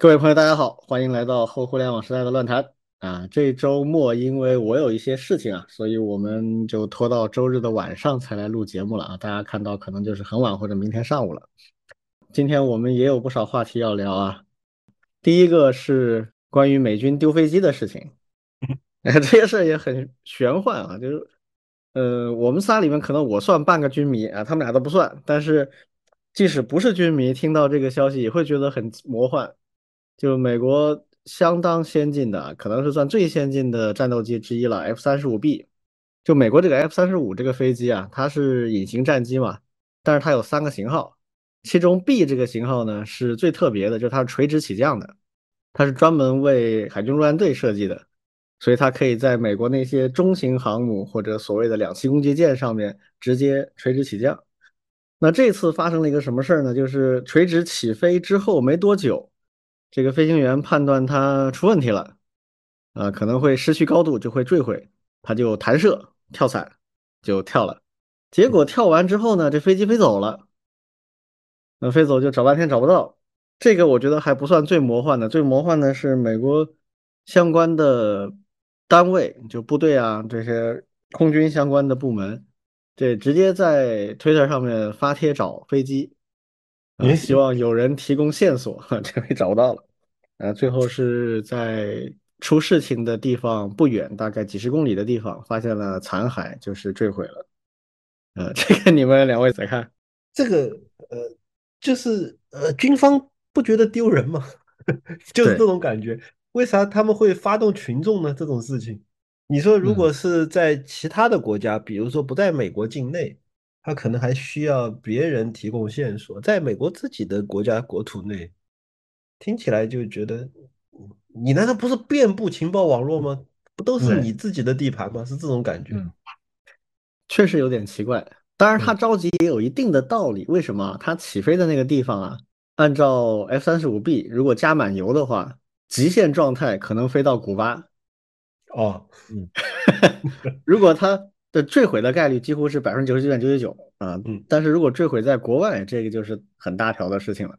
各位朋友，大家好，欢迎来到后互联网时代的乱谈啊！这周末因为我有一些事情啊，所以我们就拖到周日的晚上才来录节目了啊！大家看到可能就是很晚或者明天上午了。今天我们也有不少话题要聊啊。第一个是关于美军丢飞机的事情，这些事儿也很玄幻啊，就是，呃，我们仨里面可能我算半个军迷啊，他们俩都不算，但是即使不是军迷，听到这个消息也会觉得很魔幻。就美国相当先进的，可能是算最先进的战斗机之一了，F 三十五 B。就美国这个 F 三十五这个飞机啊，它是隐形战机嘛，但是它有三个型号，其中 B 这个型号呢是最特别的，就是它是垂直起降的，它是专门为海军陆战队设计的，所以它可以在美国那些中型航母或者所谓的两栖攻击舰上面直接垂直起降。那这次发生了一个什么事儿呢？就是垂直起飞之后没多久。这个飞行员判断它出问题了，啊，可能会失去高度，就会坠毁，他就弹射跳伞就跳了。结果跳完之后呢，这飞机飞走了，那飞走就找半天找不到。这个我觉得还不算最魔幻的，最魔幻的是美国相关的单位，就部队啊这些空军相关的部门，这直接在推特上面发帖找飞机。也希望有人提供线索，这回找不到了。呃，最后是在出事情的地方不远，大概几十公里的地方，发现了残骸，就是坠毁了。呃，这个你们两位怎么看？这个呃，就是呃，军方不觉得丢人吗？就是这种感觉。为啥他们会发动群众呢？这种事情，你说如果是在其他的国家，比如说不在美国境内。他可能还需要别人提供线索，在美国自己的国家国土内，听起来就觉得，你难道不是遍布情报网络吗？不都是你自己的地盘吗？是这种感觉，确实有点奇怪。当然，他着急也有一定的道理。为什么？他起飞的那个地方啊，按照 F 三十五 B，如果加满油的话，极限状态可能飞到古巴。哦，嗯，如果他。的坠毁的概率几乎是百分之九十九点九九九啊，嗯，但是如果坠毁在国外，这个就是很大条的事情了，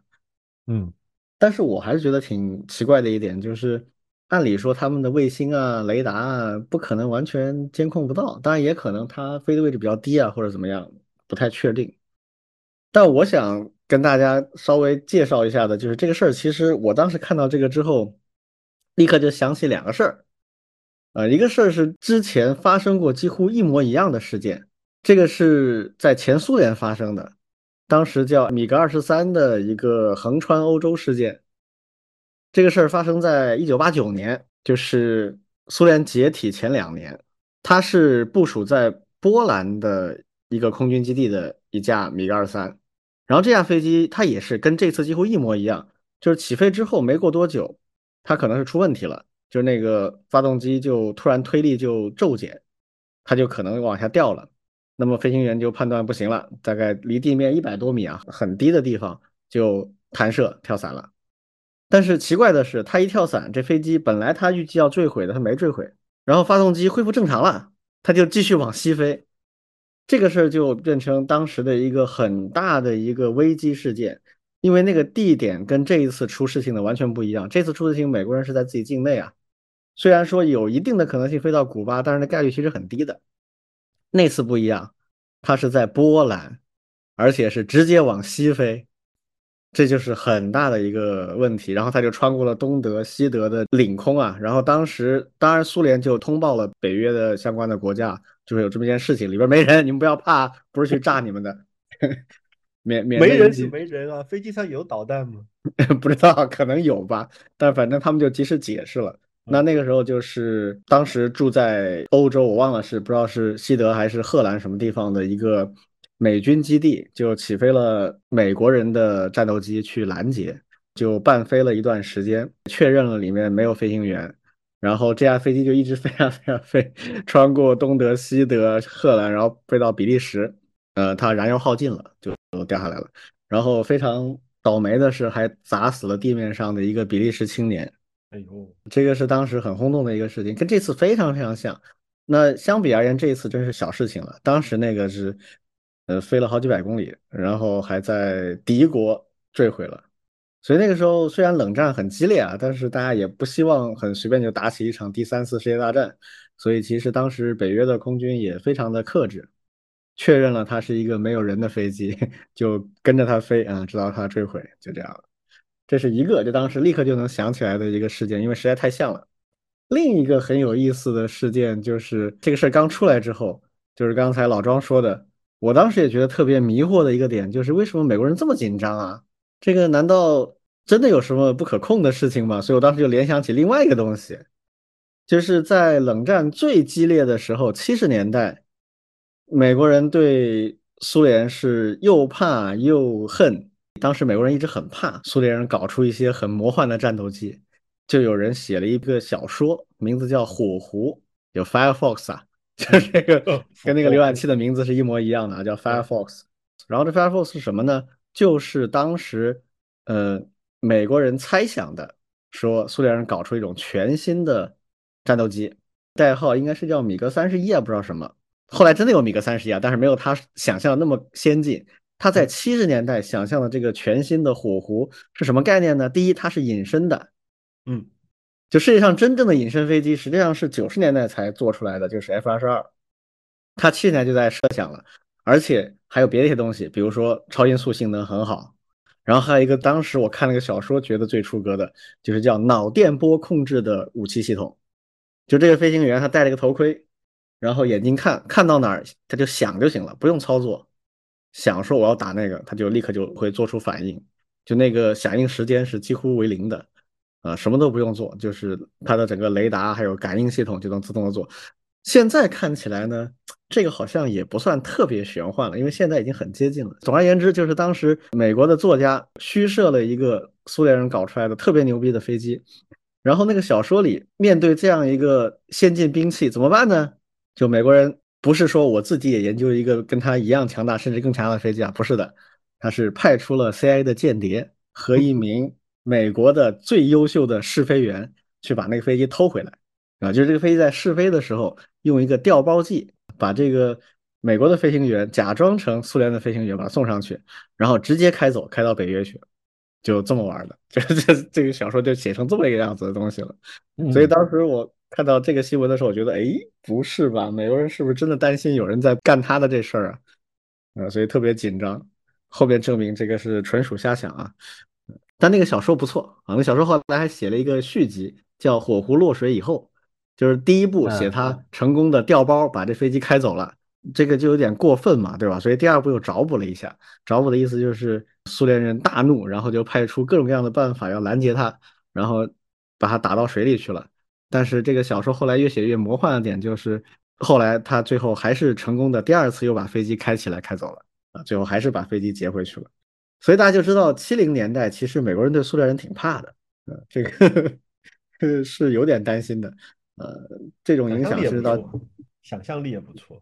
嗯，但是我还是觉得挺奇怪的一点，就是按理说他们的卫星啊、雷达啊不可能完全监控不到，当然也可能它飞的位置比较低啊或者怎么样，不太确定。但我想跟大家稍微介绍一下的，就是这个事儿，其实我当时看到这个之后，立刻就想起两个事儿。呃，一个事儿是之前发生过几乎一模一样的事件，这个是在前苏联发生的，当时叫米格二十三的一个横穿欧洲事件。这个事儿发生在一九八九年，就是苏联解体前两年。它是部署在波兰的一个空军基地的一架米格二三，然后这架飞机它也是跟这次几乎一模一样，就是起飞之后没过多久，它可能是出问题了。就那个发动机就突然推力就骤减，它就可能往下掉了。那么飞行员就判断不行了，大概离地面一百多米啊，很低的地方就弹射跳伞了。但是奇怪的是，他一跳伞，这飞机本来他预计要坠毁的，他没坠毁，然后发动机恢复正常了，他就继续往西飞。这个事儿就变成当时的一个很大的一个危机事件。因为那个地点跟这一次出事情的完全不一样，这次出事情美国人是在自己境内啊。虽然说有一定的可能性飞到古巴，但是那概率其实很低的。那次不一样，它是在波兰，而且是直接往西飞，这就是很大的一个问题。然后他就穿过了东德、西德的领空啊。然后当时当然苏联就通报了北约的相关的国家，就是有这么一件事情，里边没人，你们不要怕，不是去炸你们的。免免没人是没人啊，飞机上有导弹吗？不知道，可能有吧。但反正他们就及时解释了。那那个时候就是当时住在欧洲，我忘了是不知道是西德还是荷兰什么地方的一个美军基地，就起飞了美国人的战斗机去拦截，就伴飞了一段时间，确认了里面没有飞行员，然后这架飞机就一直 飞啊飞啊飞，穿过东德、西德、荷兰，然后飞到比利时，呃，它燃油耗尽了，就掉下来了。然后非常倒霉的是，还砸死了地面上的一个比利时青年。哎呦，这个是当时很轰动的一个事情，跟这次非常非常像。那相比而言，这一次真是小事情了。当时那个是，呃，飞了好几百公里，然后还在敌国坠毁了。所以那个时候虽然冷战很激烈啊，但是大家也不希望很随便就打起一场第三次世界大战。所以其实当时北约的空军也非常的克制，确认了它是一个没有人的飞机，就跟着它飞啊，直到它坠毁，就这样了这是一个就当时立刻就能想起来的一个事件，因为实在太像了。另一个很有意思的事件就是这个事儿刚出来之后，就是刚才老庄说的，我当时也觉得特别迷惑的一个点，就是为什么美国人这么紧张啊？这个难道真的有什么不可控的事情吗？所以我当时就联想起另外一个东西，就是在冷战最激烈的时候，七十年代，美国人对苏联是又怕又恨。当时美国人一直很怕苏联人搞出一些很魔幻的战斗机。就有人写了一个小说，名字叫《火狐》，有 Firefox 啊，就是那个跟那个浏览器的名字是一模一样的，叫 Firefox。然后这 Firefox 是什么呢？就是当时呃美国人猜想的，说苏联人搞出一种全新的战斗机，代号应该是叫米格三十一啊，不知道什么。后来真的有米格三十一啊，但是没有他想象的那么先进。他在七十年代想象的这个全新的火狐是什么概念呢？第一，它是隐身的。嗯，就世界上真正的隐身飞机，实际上是九十年代才做出来的，就是 F 二十二，它七十年就在设想了，而且还有别的一些东西，比如说超音速性能很好，然后还有一个当时我看了个小说觉得最出格的，就是叫脑电波控制的武器系统，就这个飞行员他戴了一个头盔，然后眼睛看看到哪儿他就想就行了，不用操作，想说我要打那个，他就立刻就会做出反应，就那个响应时间是几乎为零的。啊，什么都不用做，就是它的整个雷达还有感应系统就能自动的做。现在看起来呢，这个好像也不算特别玄幻了，因为现在已经很接近了。总而言之，就是当时美国的作家虚设了一个苏联人搞出来的特别牛逼的飞机，然后那个小说里面对这样一个先进兵器怎么办呢？就美国人不是说我自己也研究一个跟他一样强大甚至更强大的飞机啊，不是的，他是派出了 CIA 的间谍和一名。美国的最优秀的试飞员去把那个飞机偷回来，啊，就是这个飞机在试飞的时候用一个调包计把这个美国的飞行员假装成苏联的飞行员把他送上去，然后直接开走开到北约去，就这么玩的，就这这个小说就写成这么一个样子的东西了。所以当时我看到这个新闻的时候，我觉得，哎，不是吧？美国人是不是真的担心有人在干他的这事儿啊？啊，所以特别紧张。后面证明这个是纯属瞎想啊。但那个小说不错啊，那小说后来还写了一个续集，叫《火狐落水以后》，就是第一部写他成功的调包把这飞机开走了，这个就有点过分嘛，对吧？所以第二部又找补了一下，找补的意思就是苏联人大怒，然后就派出各种各样的办法要拦截他，然后把他打到水里去了。但是这个小说后来越写越魔幻的点就是，后来他最后还是成功的第二次又把飞机开起来开走了啊，最后还是把飞机劫回去了。所以大家就知道，七零年代其实美国人对苏联人挺怕的，呃，这个 是有点担心的，呃，这种影响是到想象力也不错，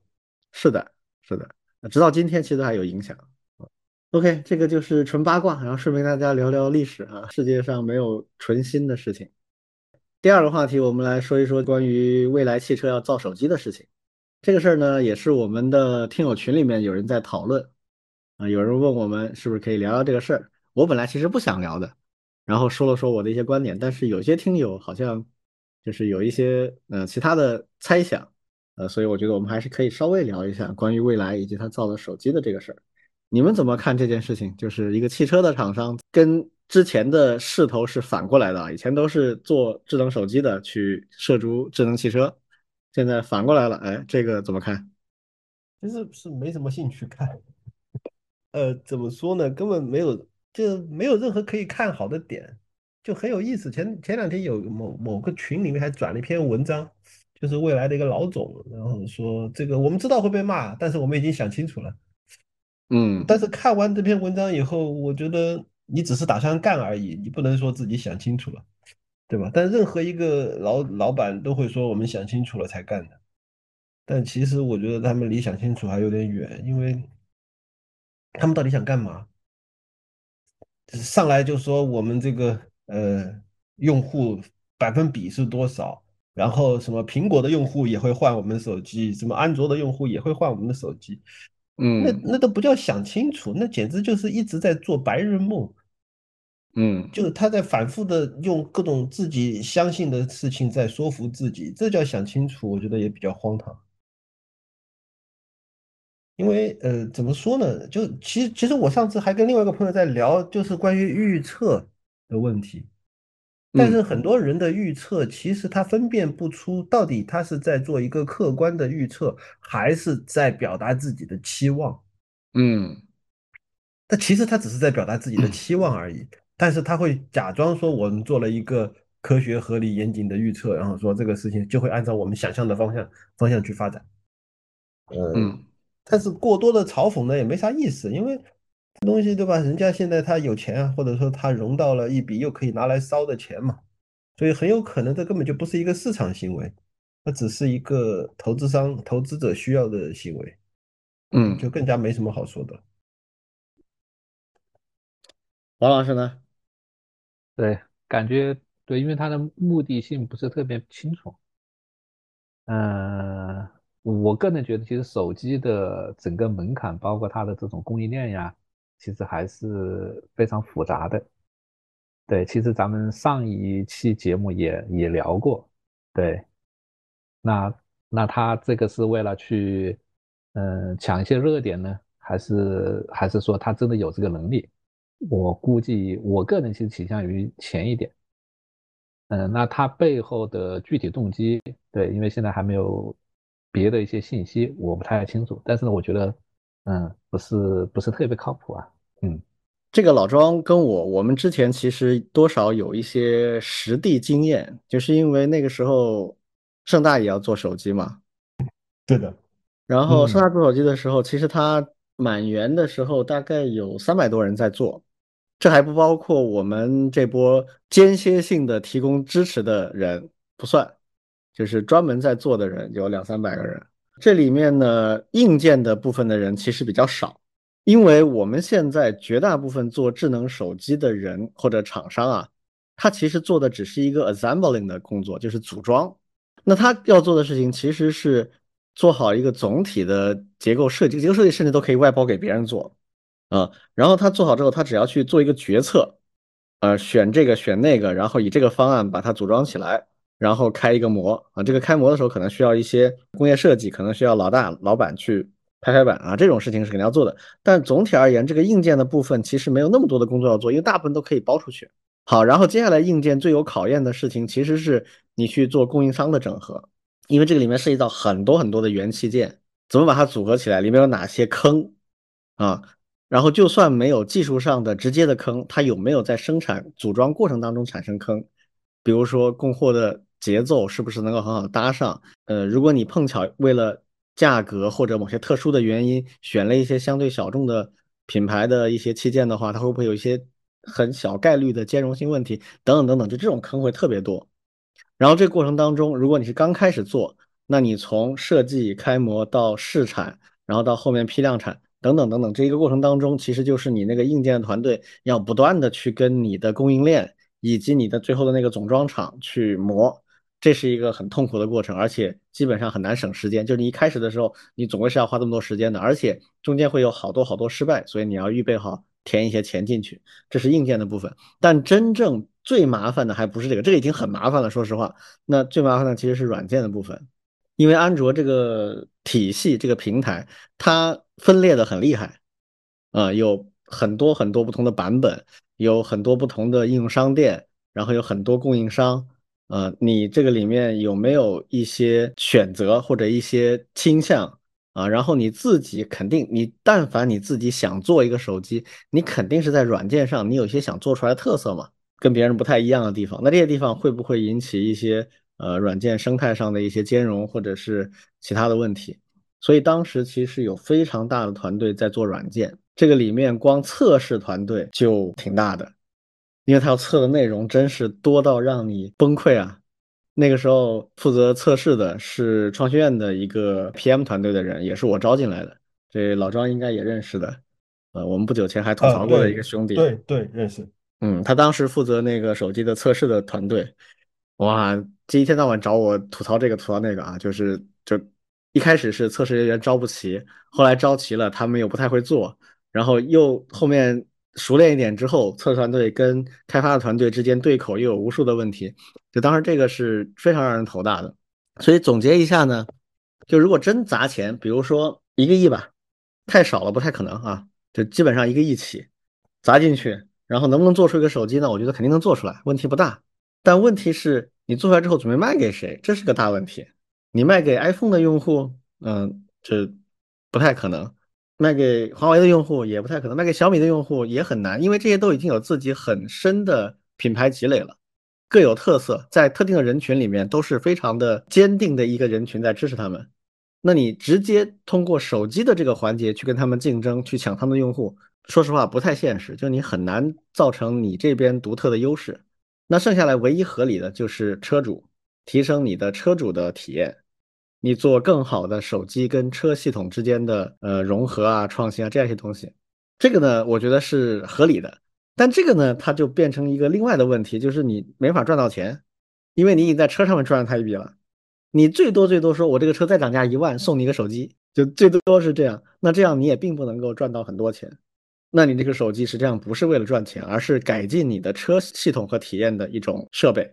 是的，是的，直到今天其实还有影响。OK，这个就是纯八卦，然后顺便大家聊聊历史啊，世界上没有纯新的事情。第二个话题，我们来说一说关于未来汽车要造手机的事情。这个事儿呢，也是我们的听友群里面有人在讨论。啊，有人问我们是不是可以聊聊这个事儿？我本来其实不想聊的，然后说了说我的一些观点，但是有些听友好像就是有一些呃其他的猜想，呃，所以我觉得我们还是可以稍微聊一下关于未来以及他造的手机的这个事儿。你们怎么看这件事情？就是一个汽车的厂商跟之前的势头是反过来的，以前都是做智能手机的去涉足智能汽车，现在反过来了，哎，这个怎么看？其实是没什么兴趣看。呃，怎么说呢？根本没有，就没有任何可以看好的点，就很有意思。前前两天有某某个群里面还转了一篇文章，就是未来的一个老总，然后说这个我们知道会被骂，但是我们已经想清楚了。嗯，但是看完这篇文章以后，我觉得你只是打算干而已，你不能说自己想清楚了，对吧？但任何一个老老板都会说我们想清楚了才干的，但其实我觉得他们离想清楚还有点远，因为。他们到底想干嘛？上来就说我们这个呃用户百分比是多少，然后什么苹果的用户也会换我们手机，什么安卓的用户也会换我们的手机，嗯，那那都不叫想清楚，那简直就是一直在做白日梦。嗯就是他在反复的用各种自己相信的事情在说服自己，这叫想清楚，我觉得也比较荒唐。因为呃，怎么说呢？就其实其实我上次还跟另外一个朋友在聊，就是关于预测的问题。但是嗯很多人的预测，其实他分辨不出到底他是在做一个客观的预测，还是在表达自己的期望。嗯但其实他只是在表达自己的期望而已。但是他会假装说我们做了一个科学、合理、严谨的预测，然后说这个事情就会按照我们想象的方向方向去发展。呃，嗯但是过多的嘲讽呢也没啥意思，因为这东西对吧？人家现在他有钱啊，或者说他融到了一笔又可以拿来烧的钱嘛，所以很有可能这根本就不是一个市场行为，那只是一个投资商、投资者需要的行为，嗯，就嗯，更加没什么好说的。王老师呢？对，感觉对，因为他的目的性不是特别清楚。嗯，我个人觉得，其实手机的整个门槛，包括它的这种供应链呀，其实还是非常复杂的。对，其实咱们上一期节目也也聊过。对，那那他这个是为了去，嗯，抢一些热点呢，还是还是说他真的有这个能力？我估计，我个人其实倾向于前一点。嗯，那他背后的具体动机，对，因为现在还没有别的一些信息，我不太清楚。但是呢，我觉得，嗯，不是不是特别靠谱啊。嗯这个老庄跟我，我们之前其实多少有一些实地经验，就是因为那个时候盛大也要做手机嘛，对的，然后盛嗯大做手机的时候，其实他满员的时候大概有三百多人在做，这还不包括我们这波间歇性的提供支持的人不算，就是专门在做的人有两三百个人。这里面呢，硬件的部分的人其实比较少。因为我们现在绝大部分做智能手机的人或者厂商啊，他其实做的只是一个 assembling 的工作，就是组装。那他要做的事情其实是做好一个总体的结构设计，结构设计甚至都可以外包给别人做啊。然后他做好之后，他只要去做一个决策，呃，选这个选那个，然后以这个方案把它组装起来，然后开一个模啊。这个开模的时候可能需要一些工业设计，可能需要老大老板去。拍拍板啊，这种事情是肯定要做的。但总体而言，这个硬件的部分其实没有那么多的工作要做，因为大部分都可以包出去。好，然后接下来硬件最有考验的事情，其实是你去做供应商的整合，因为这个里面涉及到很多很多的元器件，怎么把它组合起来，里面有哪些坑啊？然后就算没有技术上的直接的坑，它有没有在生产组装过程当中产生坑？比如说供货的节奏是不是能够很好搭上？呃，如果你碰巧为了价格或者某些特殊的原因，选了一些相对小众的品牌的一些器件的话，它会不会有一些很小概率的兼容性问题？等等等等，就这种坑会特别多。然后这个过程当中，如果你是刚开始做，那你从设计、开模到试产，然后到后面批量产等等等等，这一个过程当中，其实就是你那个硬件团队要不断的去跟你的供应链以及你的最后的那个总装厂去磨。这是一个很痛苦的过程，而且基本上很难省时间。就是你一开始的时候，你总归是要花这么多时间的，而且中间会有好多好多失败，所以你要预备好填一些钱进去。这是硬件的部分，但真正最麻烦的还不是这个，这个已经很麻烦了。说实话，那最麻烦的其实是软件的部分，因为安卓这个体系、这个平台，它分裂的很厉害，啊，有很多很多不同的版本，有很多不同的应用商店，然后有很多供应商。呃，你这个里面有没有一些选择或者一些倾向啊？然后你自己肯定，你但凡你自己想做一个手机，你肯定是在软件上，你有一些想做出来的特色嘛，跟别人不太一样的地方。那这些地方会不会引起一些呃软件生态上的一些兼容或者是其他的问题？所以当时其实有非常大的团队在做软件，这个里面光测试团队就挺大的。因为他要测的内容真是多到让你崩溃啊！那个时候负责测试的是创学院的一个 PM 团队的人，也是我招进来的。这老庄应该也认识的，呃，我们不久前还吐槽过的一个兄弟。对对，认识。嗯，他当时负责那个手机的测试的团队，哇，这一天到晚找我吐槽这个吐槽那个啊，就是就一开始是测试人员招不齐，后来招齐了，他们又不太会做，然后又后面熟练一点之后，测试团队跟开发的团队之间对口又有无数的问题，就当时这个是非常让人头大的。所以总结一下呢，就如果真砸钱，比如说一个亿吧，太少了，不太可能啊，就基本上一个亿起砸进去，然后能不能做出一个手机呢？我觉得肯定能做出来，问题不大。但问题是你做出来之后准备卖给谁，这是个大问题。你卖给 iPhone 的用户，嗯，这不太可能。卖给华为的用户也不太可能，卖给小米的用户也很难，因为这些都已经有自己很深的品牌积累了，各有特色，在特定的人群里面都是非常的坚定的一个人群在支持他们。那你直接通过手机的这个环节去跟他们竞争，去抢他们的用户，说实话不太现实，就你很难造成你这边独特的优势。那剩下来唯一合理的就是车主提升你的车主的体验。你做更好的手机跟车系统之间的呃融合啊、创新啊这样一些东西，这个呢，我觉得是合理的。但这个呢，它就变成一个另外的问题，就是你没法赚到钱，因为你已经在车上面赚了它一笔了。你最多最多说我这个车再涨价一万，送你一个手机，就最多是这样。那这样你也并不能够赚到很多钱。那你这个手机实际上不是为了赚钱，而是改进你的车系统和体验的一种设备。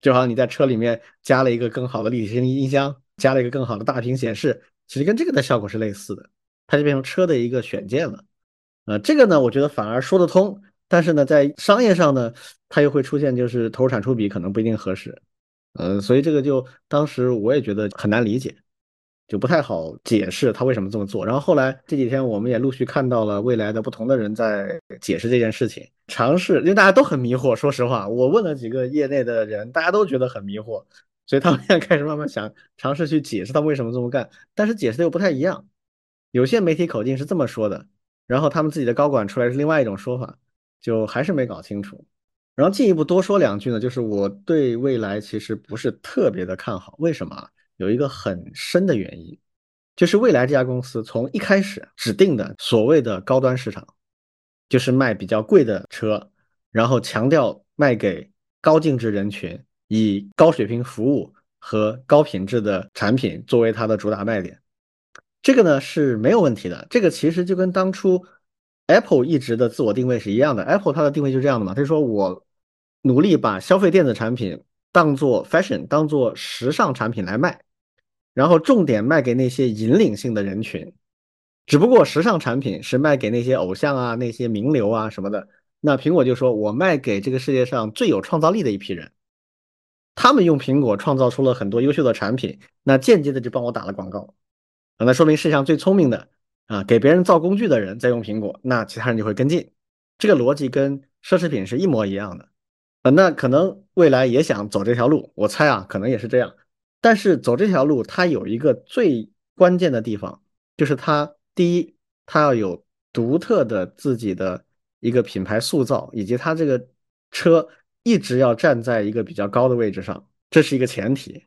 就好像你在车里面加了一个更好的立体声音箱。加了一个更好的大屏显示，其实跟这个的效果是类似的，它就变成车的一个选件了。呃，这个呢，我觉得反而说得通，但是呢，在商业上呢，它又会出现就是投入产出比可能不一定合适。呃，所以这个就当时我也觉得很难理解，就不太好解释他为什么这么做。然后后来这几天我们也陆续看到了未来的不同的人在解释这件事情，尝试，因为大家都很迷惑。说实话，我问了几个业内的人，大家都觉得很迷惑。所以他们现在开始慢慢想尝试去解释他为什么这么干，但是解释的又不太一样。有些媒体口径是这么说的，然后他们自己的高管出来是另外一种说法，就还是没搞清楚。然后进一步多说两句呢，就是我对未来其实不是特别的看好。为什么？有一个很深的原因，就是未来这家公司从一开始指定的所谓的高端市场，就是卖比较贵的车，然后强调卖给高净值人群。以高水平服务和高品质的产品作为它的主打卖点，这个呢是没有问题的。这个其实就跟当初 Apple 一直的自我定位是一样的。Apple 它的定位就这样的嘛，他说我努力把消费电子产品当做 fashion，当做时尚产品来卖，然后重点卖给那些引领性的人群。只不过时尚产品是卖给那些偶像啊、那些名流啊什么的。那苹果就说我卖给这个世界上最有创造力的一批人。他们用苹果创造出了很多优秀的产品，那间接的就帮我打了广告，啊那说明世界上最聪明的啊，给别人造工具的人在用苹果，那其他人就会跟进。这个逻辑跟奢侈品是一模一样的啊。那可能未来也想走这条路，我猜啊，可能也是这样。但是走这条路，它有一个最关键的地方，就是它第一，它要有独特的自己的一个品牌塑造，以及它这个车。一直要站在一个比较高的位置上，这是一个前提。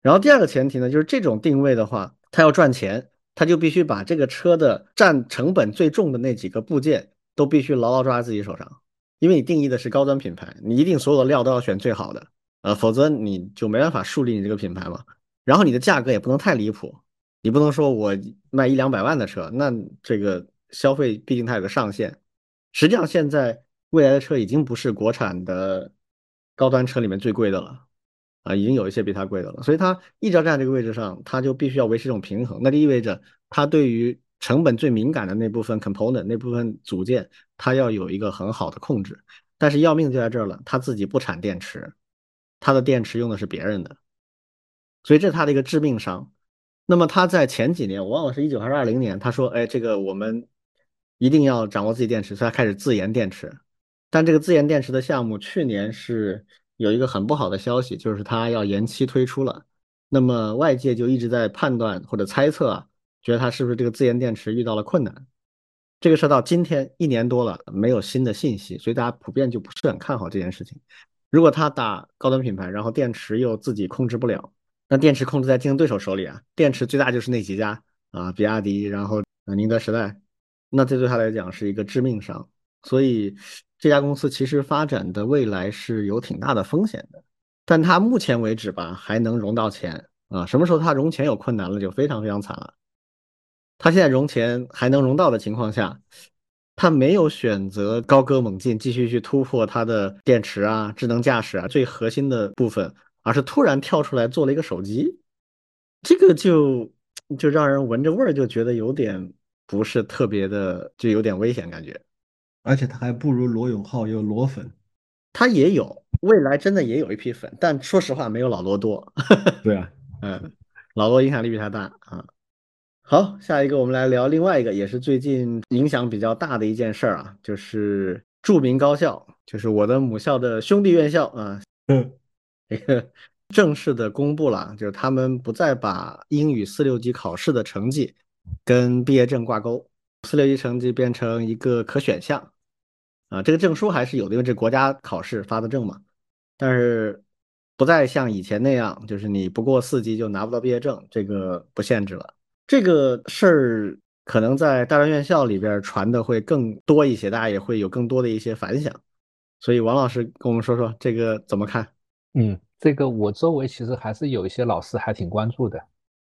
然后第二个前提呢，就是这种定位的话，它要赚钱，它就必须把这个车的占成本最重的那几个部件都必须牢牢抓在自己手上。因为你定义的是高端品牌，你一定所有的料都要选最好的，呃，否则你就没办法树立你这个品牌嘛。然后你的价格也不能太离谱，你不能说我卖一两百万的车，那这个消费毕竟它有个上限。实际上现在。未来的车已经不是国产的高端车里面最贵的了，啊，已经有一些比它贵的了，所以它一直要站在这个位置上，它就必须要维持这种平衡。那就意味着它对于成本最敏感的那部分 component 那部分组件，它要有一个很好的控制。但是要命就在这儿了，它自己不产电池，它的电池用的是别人的，所以这是它的一个致命伤。那么他在前几年，我忘了是一九还是二零年，他说：“哎，这个我们一定要掌握自己电池，所以他开始自研电池。”但这个自研电池的项目去年是有一个很不好的消息，就是它要延期推出了。那么外界就一直在判断或者猜测啊，觉得它是不是这个自研电池遇到了困难？这个事到今天一年多了，没有新的信息，所以大家普遍就不是很看好这件事情。如果他打高端品牌，然后电池又自己控制不了，那电池控制在竞争对手手里啊，电池最大就是那几家啊，比亚迪，然后宁德时代，那这对他来讲是一个致命伤，所以。这家公司其实发展的未来是有挺大的风险的，但它目前为止吧还能融到钱啊。什么时候它融钱有困难了，就非常非常惨了。它现在融钱还能融到的情况下，他没有选择高歌猛进，继续去突破它的电池啊、智能驾驶啊最核心的部分，而是突然跳出来做了一个手机，这个就就让人闻着味儿就觉得有点不是特别的，就有点危险感觉。而且他还不如罗永浩有罗粉，他也有，未来真的也有一批粉，但说实话没有老罗多。对啊，嗯，老罗影响力比他大啊。好，下一个我们来聊另外一个，也是最近影响比较大的一件事儿啊，就是著名高校，就是我的母校的兄弟院校啊，嗯，这 个正式的公布了，就是他们不再把英语四六级考试的成绩跟毕业证挂钩，四六级成绩变成一个可选项啊，这个证书还是有的，因为这国家考试发的证嘛，但是不再像以前那样，就是你不过四级就拿不到毕业证，这个不限制了。这个事儿可能在大专院校里边传的会更多一些，大家也会有更多的一些反响。所以王老师跟我们说说这个怎么看？嗯，这个我周围其实还是有一些老师还挺关注的，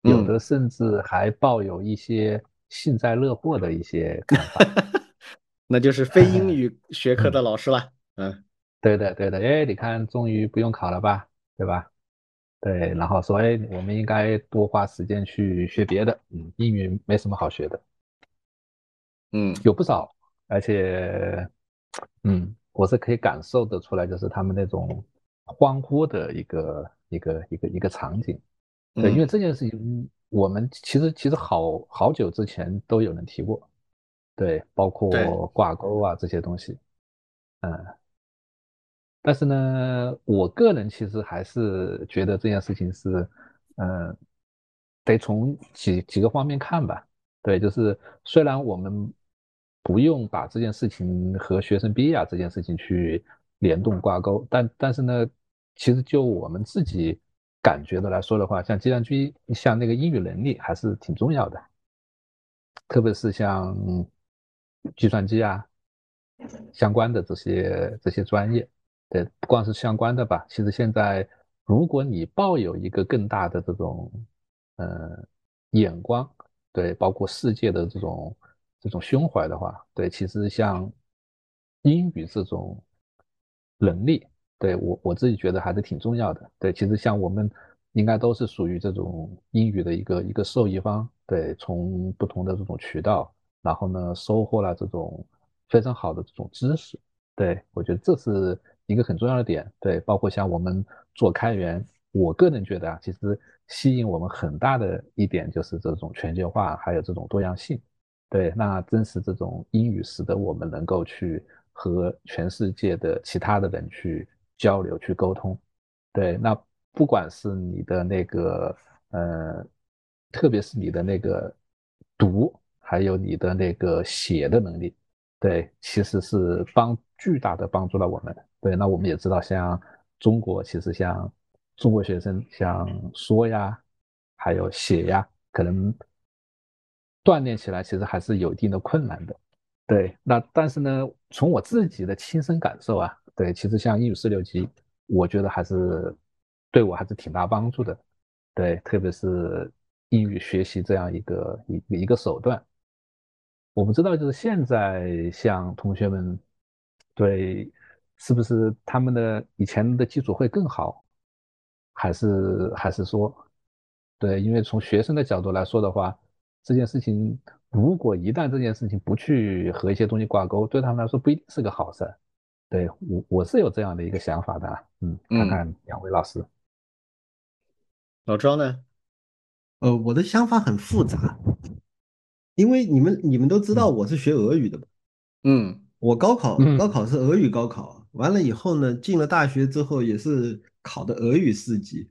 有的甚至还抱有一些幸灾乐祸的一些看法。那就是非英语 学科的老师了。嗯，对的，对的。哎，你看，终于不用考了吧？对吧？对，然后说，哎，我们应该多花时间去学别的，嗯，英语没什么好学的，嗯，有不少，而且，嗯，我是可以感受得出来，就是他们那种欢呼的一个一个一个一个场景，对，因为这件事情，我们其实其实好好久之前都有人提过，对，包括。挂钩啊这些东西，嗯。但是呢，我个人其实还是觉得这件事情是，嗯，得从几几个方面看吧。对，就是虽然我们不用把这件事情和学生毕业啊这件事情去联动挂钩，但但是呢，其实就我们自己感觉的来说的话，像计算机，像那个英语能力还是挺重要的，特别是像计算机啊相关的这些这些专业。对，不光是相关的吧，其实现在如果你抱有一个更大的这种呃眼光，对，包括世界的这种这种胸怀的话，对，其实像英语这种能力，对我我自己觉得还是挺重要的。对，其实像我们应该都是属于这种英语的一个一个受益方，对，从不同的这种渠道，然后呢收获了这种非常好的这种知识，对我觉得这是。一个很重要的点，对，包括像我们做开源，我个人觉得啊，其实吸引我们很大的一点就是这种全球化，还有这种多样性，对，那正是这种英语使得我们能够去和全世界的其他的人去交流、去沟通，对，那不管是你的那个呃，特别是你的那个读，还有你的那个写的能力，对，其实是帮巨大的帮助了我们。对，那我们也知道，像中国，其实像中国学生，像说呀，还有写呀，可能锻炼起来其实还是有一定的困难的。对，那但是呢，从我自己的亲身感受啊，对，其实像英语四六级，我觉得还是对我还是挺大帮助的。对，特别是英语学习这样一个一一个手段。我不知道，就是现在像同学们对。是不是他们的以前的基础会更好，还是还是说，对？因为从学生的角度来说的话，这件事情如果一旦这件事情不去和一些东西挂钩，对他们来说不一定是个好事。对我我是有这样的一个想法的，嗯，看看两位老师，老张呢？呃，我的想法很复杂，因为你们你们都知道我是学俄语的嘛，嗯。我高考高考是俄语高考，完了以后呢，进了大学之后也是考的俄语四级，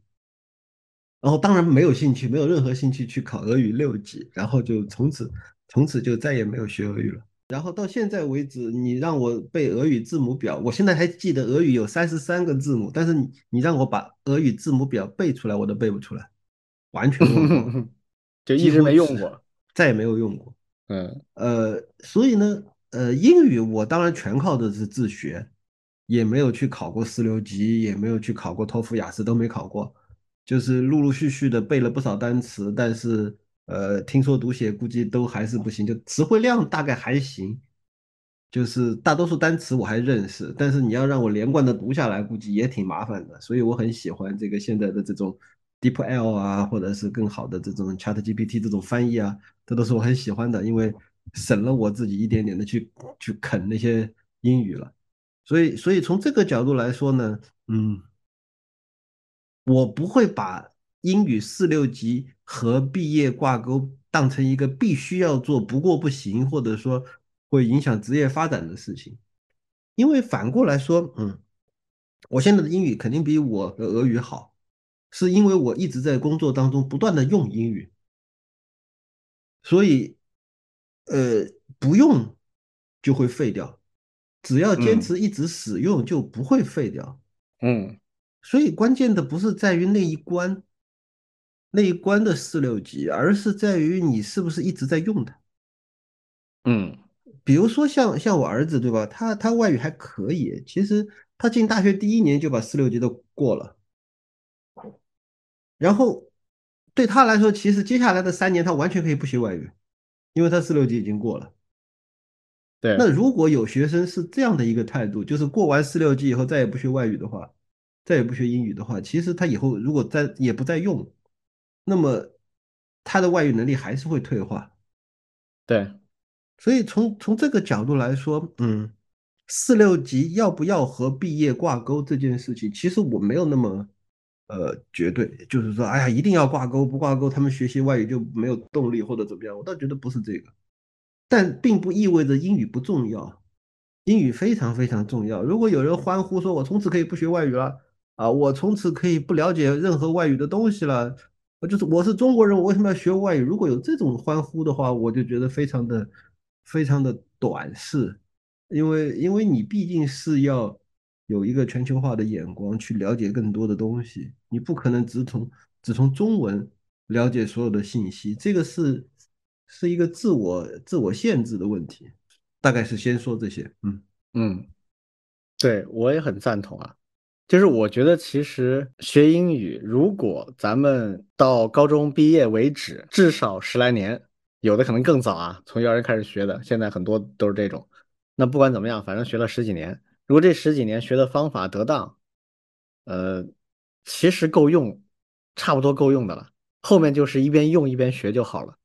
然后当然没有兴趣，没有任何兴趣去考俄语六级，然后就从此从此就再也没有学俄语了。然后到现在为止，你让我背俄语字母表，我现在还记得俄语有三十三个字母，但是你你让我把俄语字母表背出来，我都背不出来，完全 就一直没用过，再也没有用过。嗯呃，所以呢。呃，英语我当然全靠的是自学，也没有去考过四六级，也没有去考过托福、雅思，都没考过，就是陆陆续续的背了不少单词，但是呃，听说读写估计都还是不行，就词汇量大概还行，就是大多数单词我还认识，但是你要让我连贯的读下来，估计也挺麻烦的。所以我很喜欢这个现在的这种 DeepL 啊，或者是更好的这种 ChatGPT 这种翻译啊，这都是我很喜欢的，因为省了我自己一点点的去去啃那些英语了。所以，所以从这个角度来说呢，嗯，我不会把英语四六级和毕业挂钩当成一个必须要做、不过不行，或者说。会影响职业发展的事情，因为反过来说，嗯，我现在的英语肯定比我的俄语好，是因为我一直在工作当中不断的用英语，所以，呃，不用就会废掉，只要坚持一直使用就不会废掉，嗯，所以关键的不是在于那一关，那一关的四六级，而是在于你是不是一直在用它，嗯。比如说像像我儿子对吧？他他外语还可以，其实他进大学第一年就把四六级都过了，然后对他来说，其实接下来的三年他完全可以不学外语，因为他四六级已经过了。对，那如果有学生是这样的一个态度，就是过完四六级以后再也不学外语的话，再也不学英语的话，其实他以后如果再也不再用，那么他的外语能力还是会退化。对。所以从从这个角度来说，嗯，四六级要不要和毕业挂钩这件事情，其实我没有那么呃绝对，就是说，哎呀，一定要挂钩，不挂钩他们学习外语就没有动力或者怎么样。我倒觉得不是这个，但并不意味着英语不重要，英语非常非常重要。如果有人欢呼说，我从此可以不学外语了啊，我从此可以不了解任何外语的东西了，我就是我是中国人，我为什么要学外语？如果有这种欢呼的话，我就觉得非常的。非常的短视，因为因为你毕竟是要有一个全球化的眼光去了解更多的东西，你不可能只从只从中文了解所有的信息，这个是是一个自我自我限制的问题。大概是先说这些，嗯嗯，对我也很赞同啊，就是我觉得其实学英语，如果咱们到高中毕业为止，至少十来年。有的可能更早啊，从幼儿园开始学的，现在很多都是这种。那不管怎么样，反正学了十几年，如果这十几年学的方法得当，呃，其实够用，差不多够用的了。后面就是一边用一边学就好了。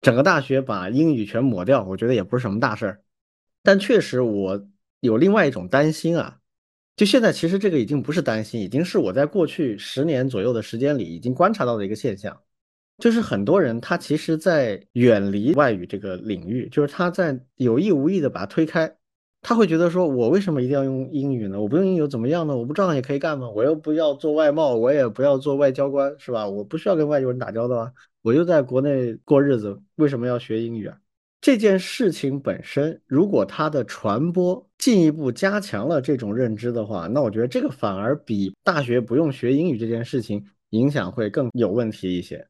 整个大学把英语全抹掉，我觉得也不是什么大事儿。但确实我有另外一种担心啊，就现在其实这个已经不是担心，已经是我在过去十年左右的时间里已经观察到的一个现象。就是很多人，他其实，在远离外语这个领域，就是他在有意无意的把它推开。他会觉得说，我为什么一定要用英语呢？我不用英语怎么样呢？我不照样也可以干吗？我又不要做外贸，我也不要做外交官，是吧？我不需要跟外国人打交道啊，我就在国内过日子，为什么要学英语啊？这件事情本身，如果它的传播进一步加强了这种认知的话，那我觉得这个反而比大学不用学英语这件事情影响会更有问题一些。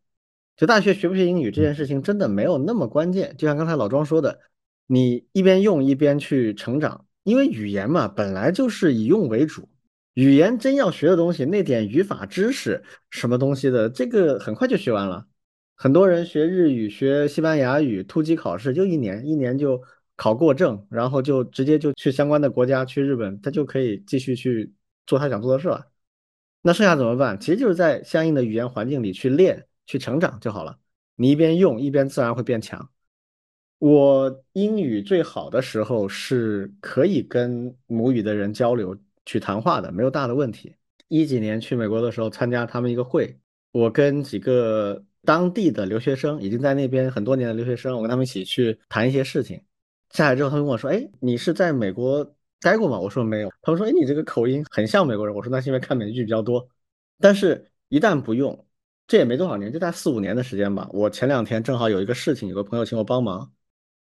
就大学学不学英语这件事情真的没有那么关键，就像刚才老庄说的，你一边用一边去成长，因为语言嘛本来就是以用为主，语言真要学的东西，那点语法知识什么东西的，这个很快就学完了。很多人学日语、学西班牙语，突击考试就一年，一年就考过证，然后就直接就去相关的国家，去日本，他就可以继续去做他想做的事了。那剩下怎么办？其实就是在相应的语言环境里去练。去成长就好了，你一边用一边自然会变强。我英语最好的时候是可以跟母语的人交流去谈话的，没有大的问题。一几年去美国的时候参加他们一个会，我跟几个当地的留学生，已经在那边很多年的留学生，我跟他们一起去谈一些事情。下来之后，他们跟我说：“哎，你是在美国待过吗？”我说：“没有。”他们说：“哎，你这个口音很像美国人。”我说：“那是因为看美剧比较多。”但是，一旦不用。这也没多少年，就在四五年的时间吧。我前两天正好有一个事情，有个朋友请我帮忙，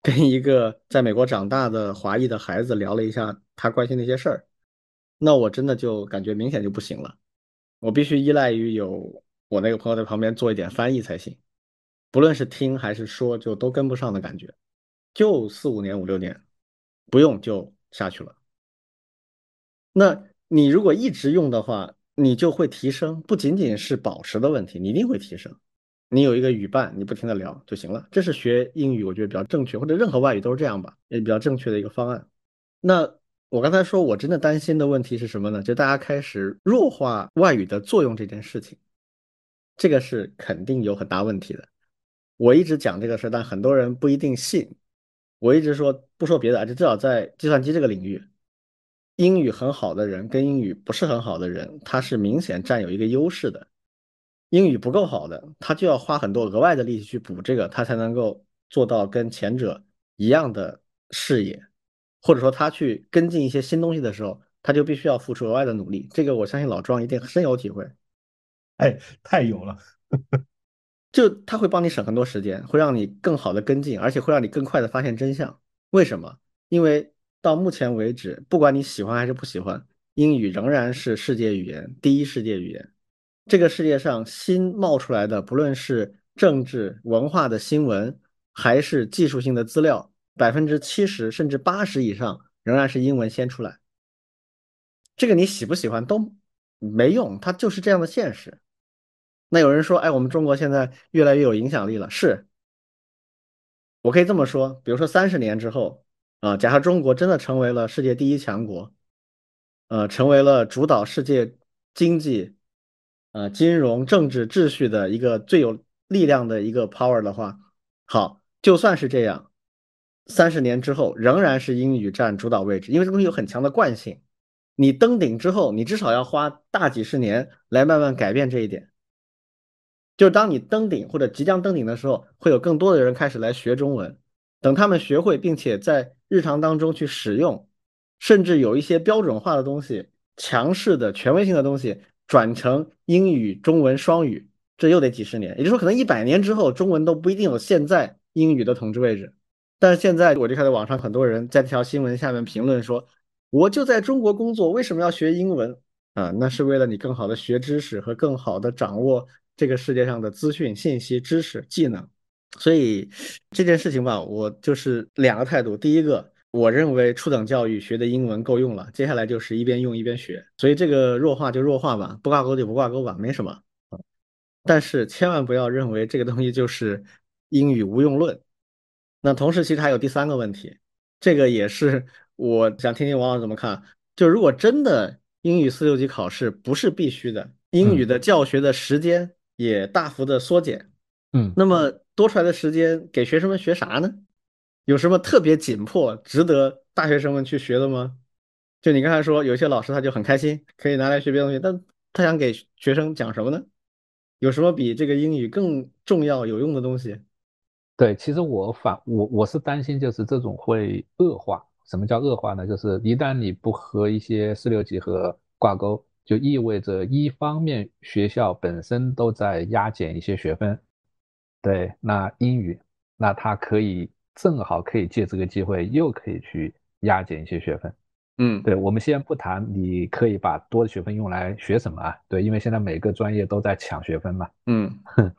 跟一个在美国长大的华裔的孩子聊了一下他关心的一些事儿。那我真的就感觉明显就不行了，我必须依赖于有我那个朋友在旁边做一点翻译才行。不论是听还是说，就都跟不上的感觉。就四五年、五六年，不用就下去了。那你如果一直用的话，你就会提升，不仅仅是保持的问题，你一定会提升。你有一个语伴，你不停的聊就行了。这是学英语，我觉得比较正确，或者任何外语都是这样吧，也比较正确的一个方案。那我刚才说我真的担心的问题是什么呢？就大家开始弱化外语的作用这件事情，这个是肯定有很大问题的。我一直讲这个事但很多人不一定信。我一直说不说别的，就至少在计算机这个领域，英语很好的人跟英语不是很好的人，他是明显占有一个优势的。英语不够好的，他就要花很多额外的力气去补这个，他才能够做到跟前者一样的视野，或者说他去跟进一些新东西的时候，他就必须要付出额外的努力。这个我相信老庄一定深有体会。哎，太有了。就他会帮你省很多时间，会让你更好的跟进，而且会让你更快的发现真相。为什么？因为到目前为止，不管你喜欢还是不喜欢，英语仍然是世界语言第一世界语言。这个世界上新冒出来的，不论是政治文化的新闻，还是技术性的资料，百分之七十甚至八十以上仍然是英文先出来。这个你喜不喜欢都没用，它就是这样的现实。那有人说，哎，我们中国现在越来越有影响力了。是，我可以这么说，比如说三十年之后，啊，假设中国真的成为了世界第一强国，呃，成为了主导世界经济、呃，金融、政治秩序的一个最有力量的一个 power 的话，好，就算是这样，三十年之后仍然是英语占主导位置，因为这东西有很强的惯性。你登顶之后，你至少要花大几十年来慢慢改变这一点。就是当你登顶或者即将登顶的时候，会有更多的人开始来学中文。等他们学会，并且在日常当中去使用，甚至有一些标准化的东西、强势的权威性的东西转成英语、中文双语，这又得几十年。也就是说，可能一百年之后，中文都不一定有现在英语的统治位置。但是现在，我就看到网上很多人在这条新闻下面评论说：“我就在中国工作，为什么要学英文？啊，那是为了你更好的学知识和更好的掌握。”这个世界上的资讯、信息、知识、技能，所以这件事情吧，我就是两个态度。第一个，我认为初等教育学的英文够用了，接下来就是一边用一边学。所以这个弱化就弱化吧，不挂钩就不挂钩吧，没什么。但是千万不要认为这个东西就是英语无用论。那同时，其实还有第三个问题，这个也是我想听听王老师怎么看。就如果真的英语四六级考试不是必须的，英语的教学的时间。也大幅的缩减，嗯，那么多出来的时间给学生们学啥呢？有什么特别紧迫、值得大学生们去学的吗？就你刚才说，有些老师他就很开心，可以拿来学别的东西，但他想给学生讲什么呢？有什么比这个英语更重要、有用的东西？对，其实我反我我是担心，就是这种会恶化。什么叫恶化呢？就是一旦你不和一些四六级和挂钩。就意味着一方面学校本身都在压减一些学分，对，那英语，那它可以正好可以借这个机会又可以去压减一些学分，嗯，对，我们先不谈你可以把多的学分用来学什么啊，对，因为现在每个专业都在抢学分嘛，嗯，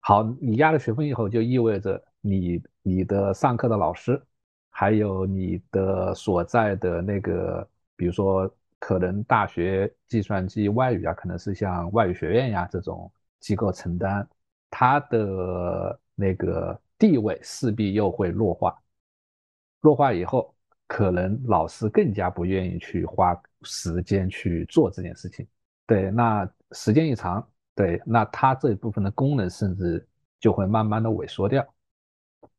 好，你压了学分以后，就意味着你你的上课的老师，还有你的所在的那个，比如说。可能大学计算机外语啊，可能是像外语学院呀这种机构承担，它的那个地位势必又会弱化。弱化以后，可能老师更加不愿意去花时间去做这件事情。对，那时间一长，对，那它这一部分的功能甚至就会慢慢的萎缩掉。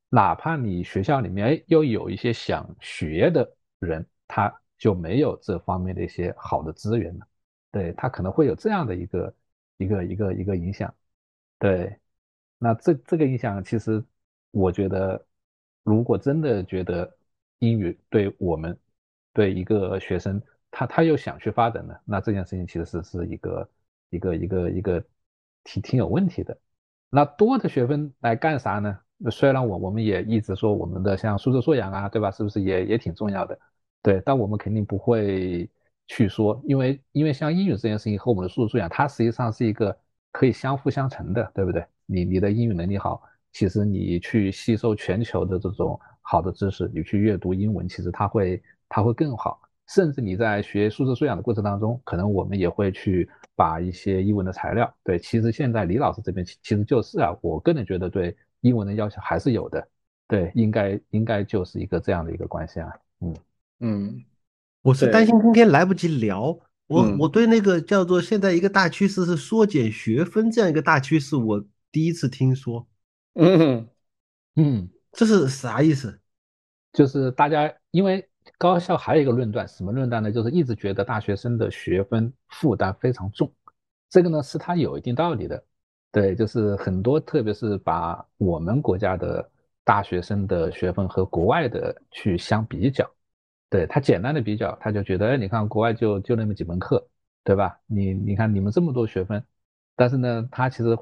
哪怕你学校里面哎又有一些想学的人，他。就没有这方面的一些好的资源了，对他可能会有这样的一个一个一个一个影响，对，那这这个影响其实我觉得，如果真的觉得英语对我们对一个学生他他又想去发展呢，那这件事情其实是是一个一个一个一个挺挺有问题的。那多的学分来干啥呢？虽然我我们也一直说我们的像素质素养啊，对吧？是不是也也挺重要的？对，但我们肯定不会去说，因为因为像英语这件事情和我们的素质素养，它实际上是一个可以相辅相成的，对不对？你你的英语能力好，其实你去吸收全球的这种好的知识，你去阅读英文，其实它会它会更好。甚至你在学素质素养的过程当中，可能我们也会去把一些英文的材料，对，其实现在李老师这边其其实就是啊，我个人觉得对英文的要求还是有的，对，应该应该就是一个这样的一个关系啊，嗯。嗯，我是担心今天来不及聊。我嗯我对那个叫做现在一个大趋势是缩减学分这样一个大趋势，我第一次听说，嗯嗯，这是啥意思？就是大家因为高校还有一个论断，什么论断呢？就是一直觉得大学生的学分负担非常重，这个呢是它有一定道理的。对，就是很多，特别是把我们国家的大学生的学分和国外的去相比较，对他简单的比较，他就觉得，哎，你看国外就就那么几门课，对吧？你你看你们这么多学分，但是呢，他其实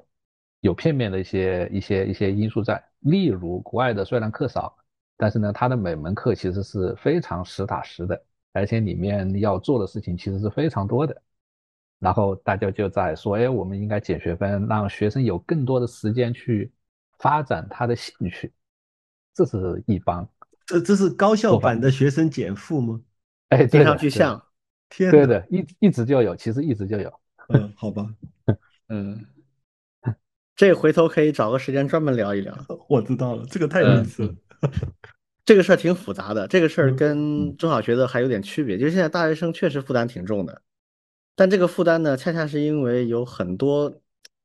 有片面的一些一些一些因素在，例如国外的虽然课少。但是呢，他的每门课其实是非常实打实的，而且里面要做的事情其实是非常多的。然后大家就在说，哎，我们应该减学分，让学生有更多的时间去发展他的兴趣，这是一帮。这这是高校版的学生减负吗？哎，听上去像，对的，一一直就有，其实一直就有。嗯，好吧，嗯，这回头可以找个时间专门聊一聊。我知道了，这个太有意思了。这个事儿挺复杂的，这个事儿嗯跟中小学的还有点区别，就是现在大学生确实负担挺重的，但这个负担呢，恰恰是因为有很多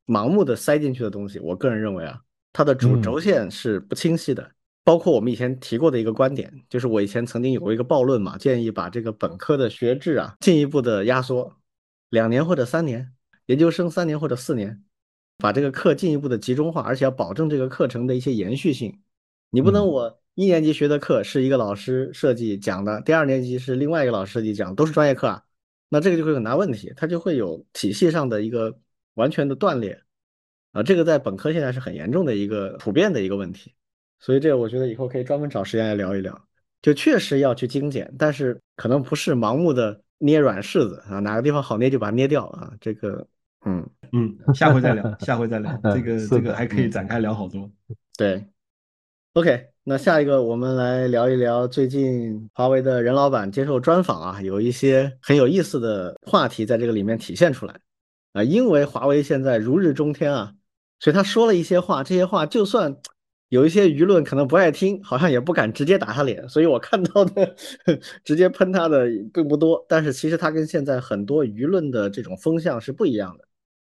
盲目的塞进去的东西。我个人认为啊，它的主嗯轴线是不清晰的。包括我们以前提过的一个观点，就是我以前曾经有过一个暴论嘛，建议把这个本科的学制啊进一步的压缩，两年或者三年，研究生三年或者四年，把这个课进一步的集中化，而且要保证这个课程的一些延续性。你不能嗯我一年级学的课是一个老师设计讲的，第二年级是另外一个老师设计讲，都是专业课啊，那这个就会很大问题，它就会有体系上的一个完全的断裂啊，这个在本科现在是很严重的一个普遍的一个问题，所以这个我觉得以后可以专门找时间来聊一聊，就确实要去精简，但是可能不是盲目的捏软柿子啊，哪个地方好捏就把它捏掉啊，这个嗯嗯，下回再聊，下回再聊，这个这个还可以嗯展开聊好多。对。OK，那下一个我们来聊一聊最近华为的任老板接受专访啊，有一些很有意思的话题在这个里面体现出来啊。因为华为现在如日中天啊，所以他说了一些话，这些话就算有一些舆论可能不爱听，好像也不敢直接打他脸。所以我看到的 直接喷他的并不多，但是其实他跟现在很多舆论的这种风向是不一样的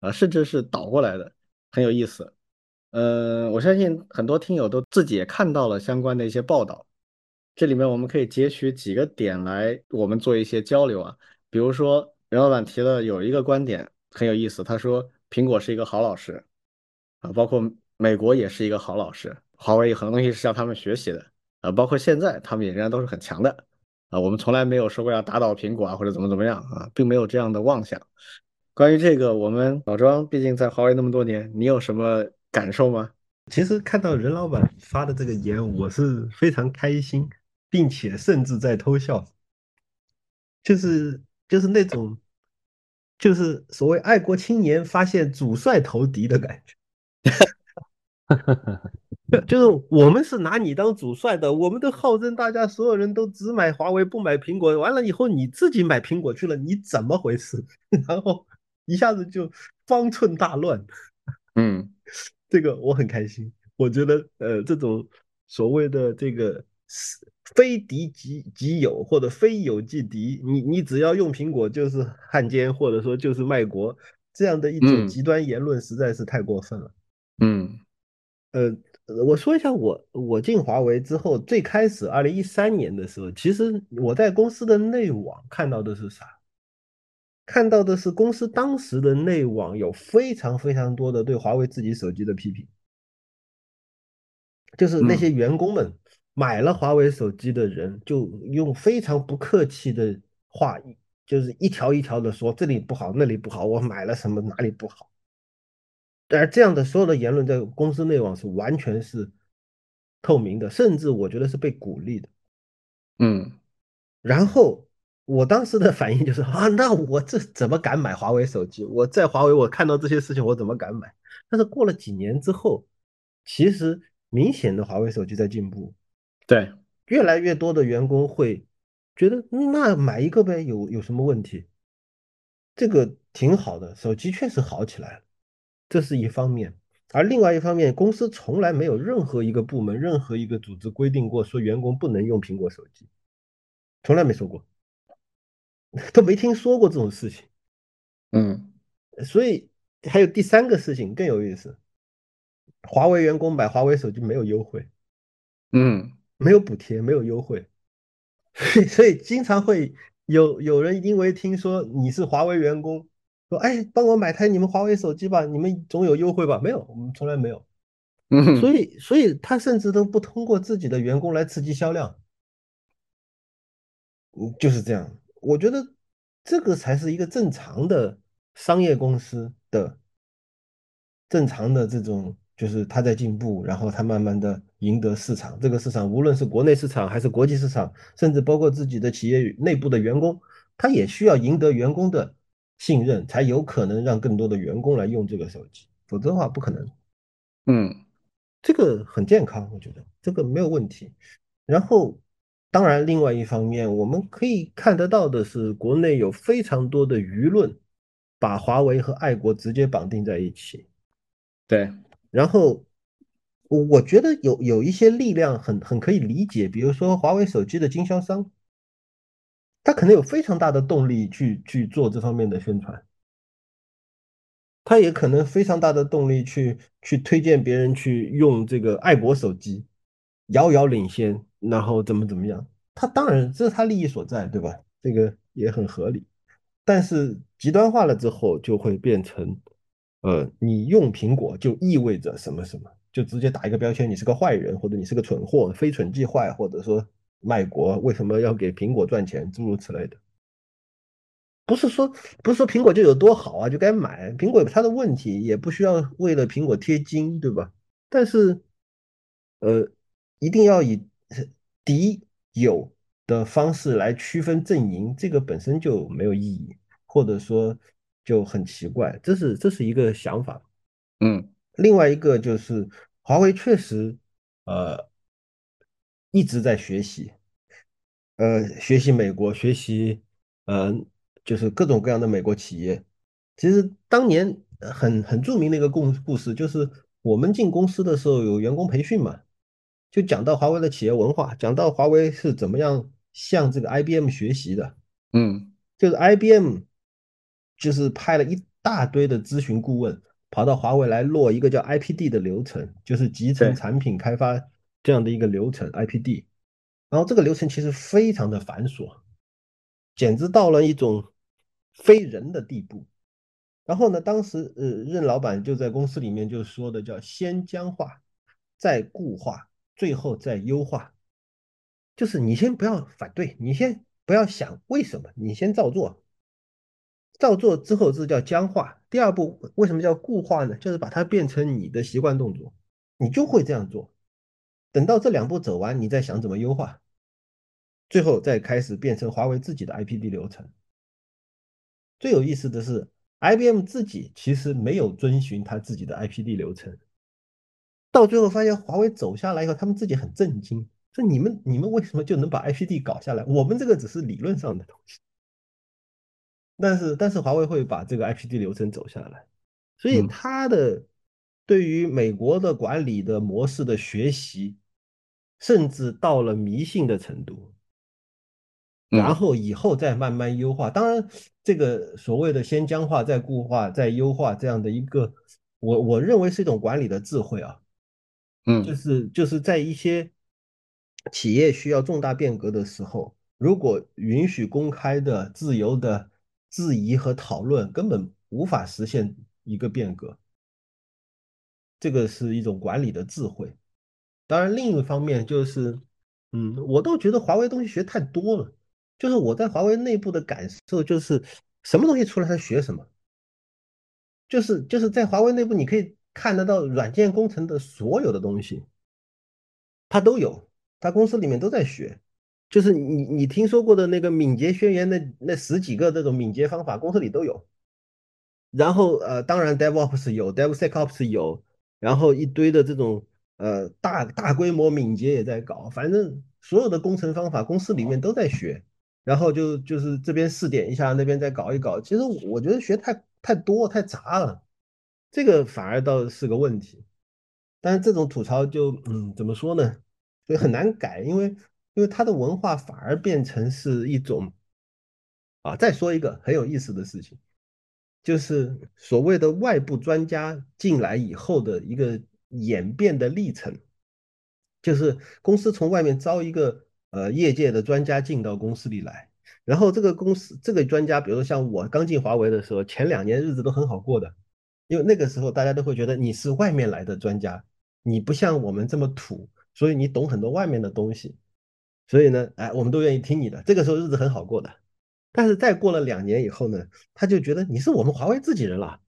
啊，甚至是倒过来的，很有意思。呃，我相信很多听友都自己也看到了相关的一些报道，这里面我们可以截取几个点来，我们做一些交流啊。比如说，任老板提了有一个观点很有意思，他说苹果是一个好老师啊，包括美国也是一个好老师，华为很多东西是向他们学习的啊，包括现在他们也仍然都是很强的啊。我们从来没有说过要打倒苹果啊或者怎么怎么样啊，并没有这样的妄想。关于这个，我们老庄毕竟在华为那么多年，你有什么？感受吗？其实看到任老板发的这个言，我是非常开心，并且甚至在偷笑，就是就是那种，就是所谓爱国青年发现主帅投敌的感觉。就是我们是拿你当主帅的，我们都号称大家所有人都只买华为不买苹果，完了以后你自己买苹果去了，你怎么回事？然后一下子就方寸大乱。嗯。这个我很开心，我觉得呃，这种所谓的这个非敌即即友或者非友即敌，你你只要用苹果就是汉奸，或者说就是卖国，这样的一种极端言论实在是太过分了。嗯，呃，我说一下我我进华为之后，最开始二零一三年的时候，其实我在公司的内网看到的是啥？看到的是公司当时的内网有非常非常多的对华为自己手机的批评，就是那些员工们买了华为手机的人，就用非常不客气的话，就是一条一条的说这里不好，那里不好，我买了什么哪里不好。而这样的所有的言论在公司内网是完全是透明的，甚至我觉得是被鼓励的。嗯，然后。我当时的反应就是啊，那我这怎么敢买华为手机？我在华为，我看到这些事情，我怎么敢买？但是过了几年之后，其实明显的华为手机在进步，对，越来越多的员工会觉得那买一个呗，有有什么问题？这个挺好的，手机确实好起来了，这是一方面。而另外一方面，公司从来没有任何一个部门、任何一个组织规定过说员工不能用苹果手机。从来没说过，都没听说过这种事情。嗯，所以还有第三个事情更有意思，华为员工买华为手机没有优惠，嗯，没有补贴，没有优惠，所 以所以经常会有有人因为听说你是华为员工，说哎，帮我买台你们华为手机吧，你们总有优惠吧？没有，我们从来没有。嗯，所以所以他甚至都不通过自己的员工来刺激销量，嗯，就是这样。我觉得这个才是一个正常的商业公司的正常的这种，就是他在进步，然后他慢慢的赢得市场。这个市场无论是国内市场还是国际市场，甚至包括自己的企业内部的员工，他也需要赢得员工的信任，才有可能让更多的员工来用这个手机，否则的话不可能。嗯。这个很健康，我觉得这个没有问题。然后，当然，另外一方面，我们可以看得到的是，国内有非常多的舆论把华为和爱国直接绑定在一起。对。然后，我我觉得有有一些力量很很可以理解，比如说华为手机的经销商，他可能有非常大的动力去去做这方面的宣传。他也可能非常大的动力去去推荐别人去用这个爱国手机，遥遥领先，然后怎么怎么样？他当然这是他利益所在，对吧？这个也很合理。但是极端化了之后，就会变成，呃，你用苹果就意味着什么什么，就直接打一个标签，你是个坏人，或者你是个蠢货，非蠢即坏，或者说卖国，为什么要给苹果赚钱，诸如此类的。不是说不是说苹果就有多好啊，就该买。苹果有它的问题，也不需要为了苹果贴金，对吧？但是，呃，一定要以敌友的方式来区分阵营，这个本身就没有意义，或者说就很奇怪。这是这是一个想法。嗯，另外一个就是华为确实呃一直在学习，呃，学习美国，学习呃。就是各种各样的美国企业，其实当年很很著名的一个故故事，就是我们进公司的时候有员工培训嘛，就讲到华为的企业文化，讲到华为是怎么样向这个 IBM 学习的，嗯，就是 IBM 就是派了一大堆的咨询顾问跑到华为来落一个叫 IPD 的流程，就是集成产品开发这样的一个流程 IPD，然后这个流程其实非常的繁琐，简直到了一种。非人的地步，然后呢？当时呃，任老板就在公司里面就说的叫先僵化，再固化，最后再优化。就是你先不要反对，你先不要想为什么，你先照做。照做之后，这叫僵化。第二步为什么叫固化呢？就是把它变成你的习惯动作，你就会这样做。等到这两步走完，你再想怎么优化，最后再开始变成华为自己的 IPD 流程。最有意思的是，IBM 自己其实没有遵循他自己的 IPD 流程，到最后发现华为走下来以后，他们自己很震惊，说你们你们为什么就能把 IPD 搞下来？我们这个只是理论上的东西，但是但是华为会把这个 IPD 流程走下来，所以他的对于美国的管理的模式的学习，甚至到了迷信的程度。然后以后再慢慢优化，当然，这个所谓的先僵化再固化再优化这样的一个，我我认为是一种管理的智慧啊，嗯，就是就是在一些企业需要重大变革的时候，如果允许公开的、自由的质疑和讨论，根本无法实现一个变革，这个是一种管理的智慧。当然，另一方面就是，嗯，我倒觉得华为东西学太多了。就是我在华为内部的感受，就是什么东西出来他学什么，就是就是在华为内部你可以看得到软件工程的所有的东西，他都有，他公司里面都在学，就是你你听说过的那个敏捷宣言的那十几个这种敏捷方法，公司里都有。然后呃，当然 DevOps 有，DevSecOps 有，然后一堆的这种呃大大规模敏捷也在搞，反正所有的工程方法公司里面都在学。然后就就是这边试点一下，那边再搞一搞。其实我觉得学太太多太杂了，这个反而倒是个问题。但是这种吐槽就嗯怎么说呢？就很难改，因为因为它的文化反而变成是一种啊。再说一个很有意思的事情，就是所谓的外部专家进来以后的一个演变的历程，就是公司从外面招一个呃业界的专家进到公司里来，然后这个公司这个专家，比如说像我刚进华为的时候，前两年日子都很好过的，因为那个时候大家都会觉得你是外面来的专家，你不像我们这么土。所以你懂很多外面的东西，所以呢，哎，我们都愿意听你的。这个时候日子很好过的，但是再过了两年以后呢，他就觉得你是我们华为自己人了。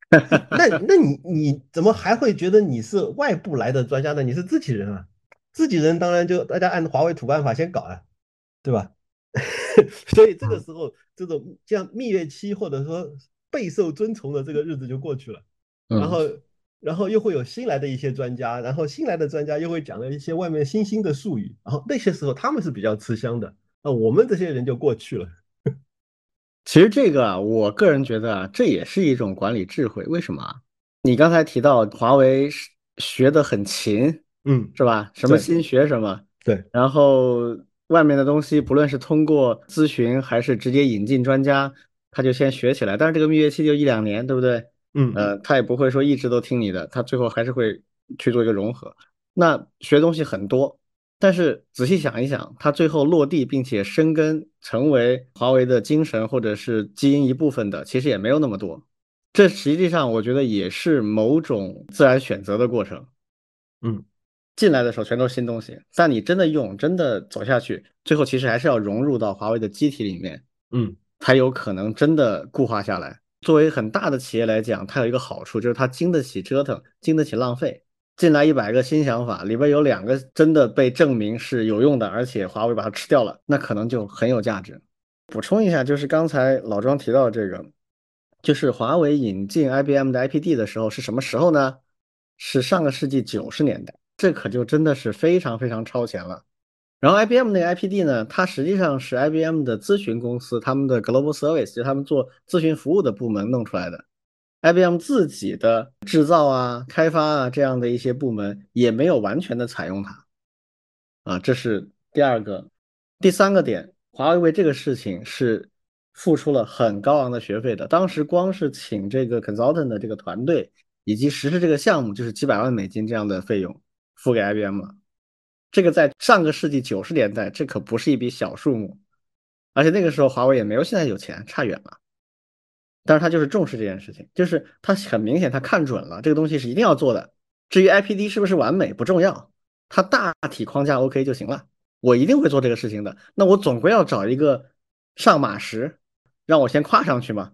那那你你怎么还会觉得你是外部来的专家呢？你是自己人啊，自己人当然就大家按华为土办法先搞啊，对吧？所以这个时候这种像蜜月期或者说备受尊崇的这个日子就过去了，然后。然后又会有新来的一些专家，然后新来的专家又会讲了一些外面新兴的术语，然后那些时候他们是比较吃香的，那我们这些人就过去了。其实这个啊，我个人觉得啊，这也是一种管理智慧。为什么？你刚才提到华为学的很勤，嗯，是吧？什么新学什么，对。然后外面的东西，不论是通过咨询还是直接引进专家，他就先学起来。但是这个蜜月期就一两年，对不对？嗯呃，他也不会说一直都听你的，他最后还是会去做一个融合。那学东西很多，但是仔细想一想，它最后落地并且生根成为华为的精神或者是基因一部分的，其实也没有那么多。这实际上我觉得也是某种自然选择的过程。嗯，进来的时候全都是新东西，但你真的用，真的走下去，最后其实还是要融入到华为的机体里面，嗯，才有可能真的固化下来。作为很大的企业来讲，它有一个好处，就是它经得起折腾，经得起浪费。进来一百个新想法，里边有两个真的被证明是有用的，而且华为把它吃掉了，那可能就很有价值。补充一下，就是刚才老庄提到这个，就是华为引进 IBM 的 IPD 的时候是什么时候呢？是上个世纪九十年代，这可就真的是非常非常超前了。然后 IBM 那个 IPD 呢，它实际上是 IBM 的咨询公司，他们的 Global Service 就他们做咨询服务的部门弄出来的。IBM 自己的制造啊、开发啊这样的一些部门也没有完全的采用它。啊，这是第二个。第三个点，华为为这个事情是付出了很高昂的学费的。当时光是请这个 consultant 的这个团队以及实施这个项目，就是几百万美金这样的费用付给 IBM 了。这个在上个世纪九十年代，这可不是一笔小数目，而且那个时候华为也没有现在有钱，差远了。但是他就是重视这件事情，就是他很明显他看准了这个东西是一定要做的。至于 IPD 是不是完美不重要，它大体框架 OK 就行了。我一定会做这个事情的。那我总归要找一个上马石，让我先跨上去嘛，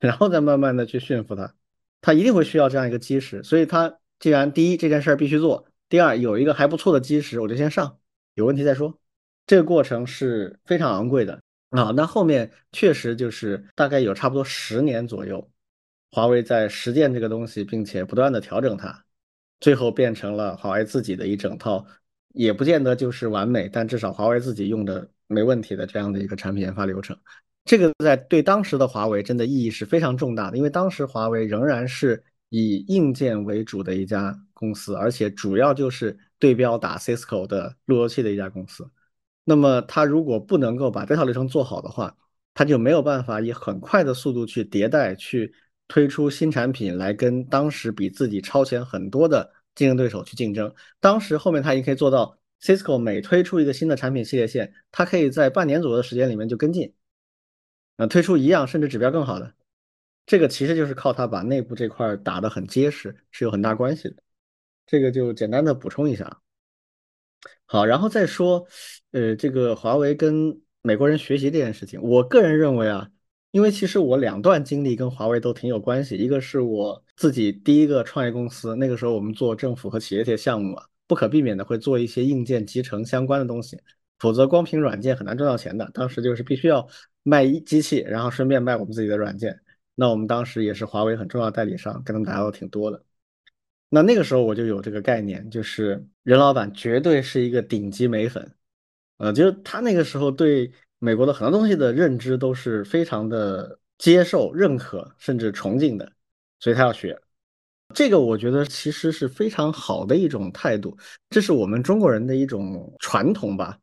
然后再慢慢的去驯服它。它一定会需要这样一个基石，所以它既然第一这件事儿必须做。第二，有一个还不错的基石，我就先上，有问题再说。这个过程是非常昂贵的啊。那后面确实就是大概有差不多十年左右，华为在实践这个东西，并且不断的调整它，最后变成了华为自己的一整套，也不见得就是完美，但至少华为自己用的没问题的这样的一个产品研发流程。这个在对当时的华为真的意义是非常重大的，因为当时华为仍然是以硬件为主的一家。公司，而且主要就是对标打 Cisco 的路由器的一家公司。那么，它如果不能够把这套流程做好的话，它就没有办法以很快的速度去迭代、去推出新产品来跟当时比自己超前很多的竞争对手去竞争。当时后面它已经可以做到，Cisco 每推出一个新的产品系列线，它可以在半年左右的时间里面就跟进，呃，推出一样甚至指标更好的。这个其实就是靠它把内部这块打得很结实，是有很大关系的。这个就简单的补充一下，好，然后再说，呃，这个华为跟美国人学习这件事情，我个人认为啊，因为其实我两段经历跟华为都挺有关系，一个是我自己第一个创业公司，那个时候我们做政府和企业这些项目啊，不可避免的会做一些硬件集成相关的东西，否则光凭软件很难赚到钱的。当时就是必须要卖一机器，然后顺便卖我们自己的软件，那我们当时也是华为很重要的代理商，跟他们打交道挺多的。那那个时候我就有这个概念，就是任老板绝对是一个顶级美粉，呃，就是他那个时候对美国的很多东西的认知都是非常的接受、认可，甚至崇敬的，所以他要学。这个我觉得其实是非常好的一种态度，这是我们中国人的一种传统吧，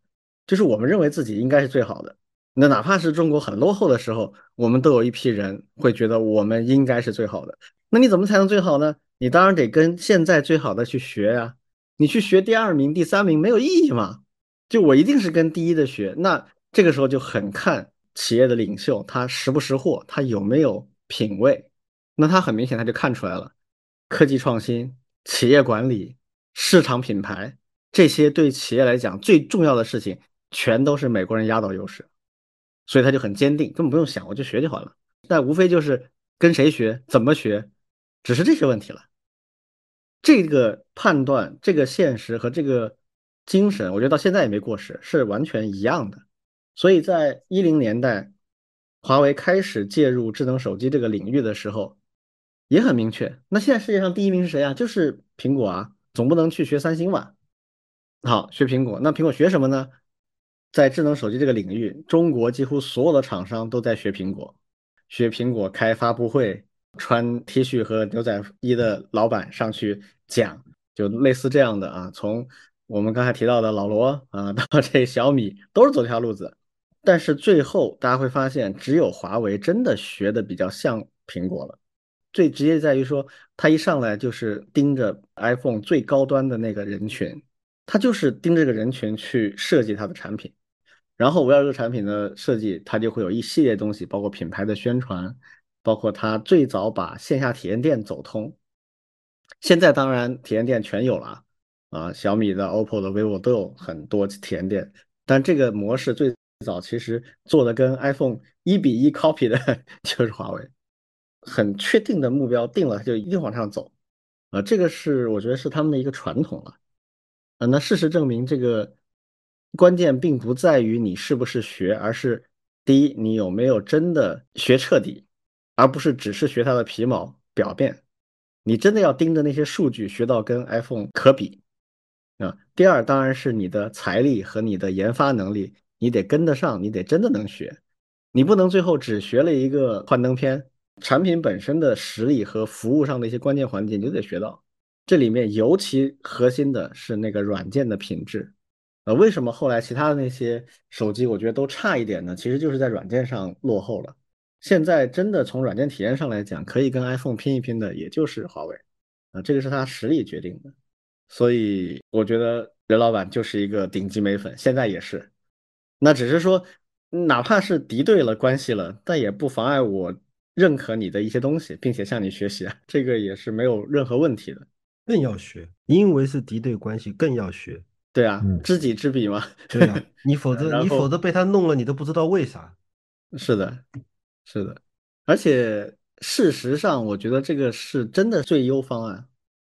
就是我们认为自己应该是最好的。那哪怕是中国很落后的时候，我们都有一批人会觉得我们应该是最好的。那你怎么才能最好呢？你当然得跟现在最好的去学呀。你去学第二名、第三名没有意义嘛？就我一定是跟第一的学。那这个时候就很看企业的领袖他识不识货，他有没有品位。那他很明显他就看出来了。科技创新、企业管理、市场品牌这些对企业来讲最重要的事情，全都是美国人压倒优势，所以他就很坚定，根本不用想，我就学就好了。那无非就是跟谁学、怎么学，只是这些问题了。这个判断、这个现实和这个精神，我觉得到现在也没过时，是完全一样的。所以在一零年代，华为开始介入智能手机这个领域的时候。也很明确，那现在世界上第一名是谁啊？就是苹果啊，总不能去学三星吧？好，学苹果，那苹果学什么呢？在智能手机这个领域，中国几乎所有的厂商都在学苹果，学苹果开发布会，穿 T 恤和牛仔衣的老板上去讲，就类似这样的啊。从我们刚才提到的老罗啊，到这小米，都是走这条路子。但是最后大家会发现，只有华为真的学的比较像苹果了。最直接在于说，他一上来就是盯着 iPhone 最高端的那个人群，他就是盯着这个人群去设计他的产品，然后围绕这个产品的设计，他就会有一系列东西，包括品牌的宣传，包括他最早把线下体验店走通。现在当然体验店全有了啊，小米的、OPPO 的、vivo 都有很多体验店，但这个模式最早其实做的跟 iPhone 一比一 copy 的 就是华为。很确定的目标定了，就一定往上走，啊，这个是我觉得是他们的一个传统了，啊，那事实证明，这个关键并不在于你是不是学，而是第一，你有没有真的学彻底，而不是只是学它的皮毛表面，你真的要盯着那些数据学到跟 iPhone 可比，啊，第二当然是你的财力和你的研发能力，你得跟得上，你得真的能学，你不能最后只学了一个幻灯片。产品本身的实力和服务上的一些关键环节，你就得学到。这里面尤其核心的是那个软件的品质。呃，为什么后来其他的那些手机我觉得都差一点呢？其实就是在软件上落后了。现在真的从软件体验上来讲，可以跟 iPhone 拼一拼的，也就是华为。啊，这个是他实力决定的。所以我觉得任老板就是一个顶级美粉，现在也是。那只是说，哪怕是敌对了关系了，但也不妨碍我。认可你的一些东西，并且向你学习啊，这个也是没有任何问题的。更要学，因为是敌对关系，更要学。对啊，知己知彼嘛。对啊，你否则 你否则被他弄了，你都不知道为啥。是的，是的。而且事实上，我觉得这个是真的最优方案。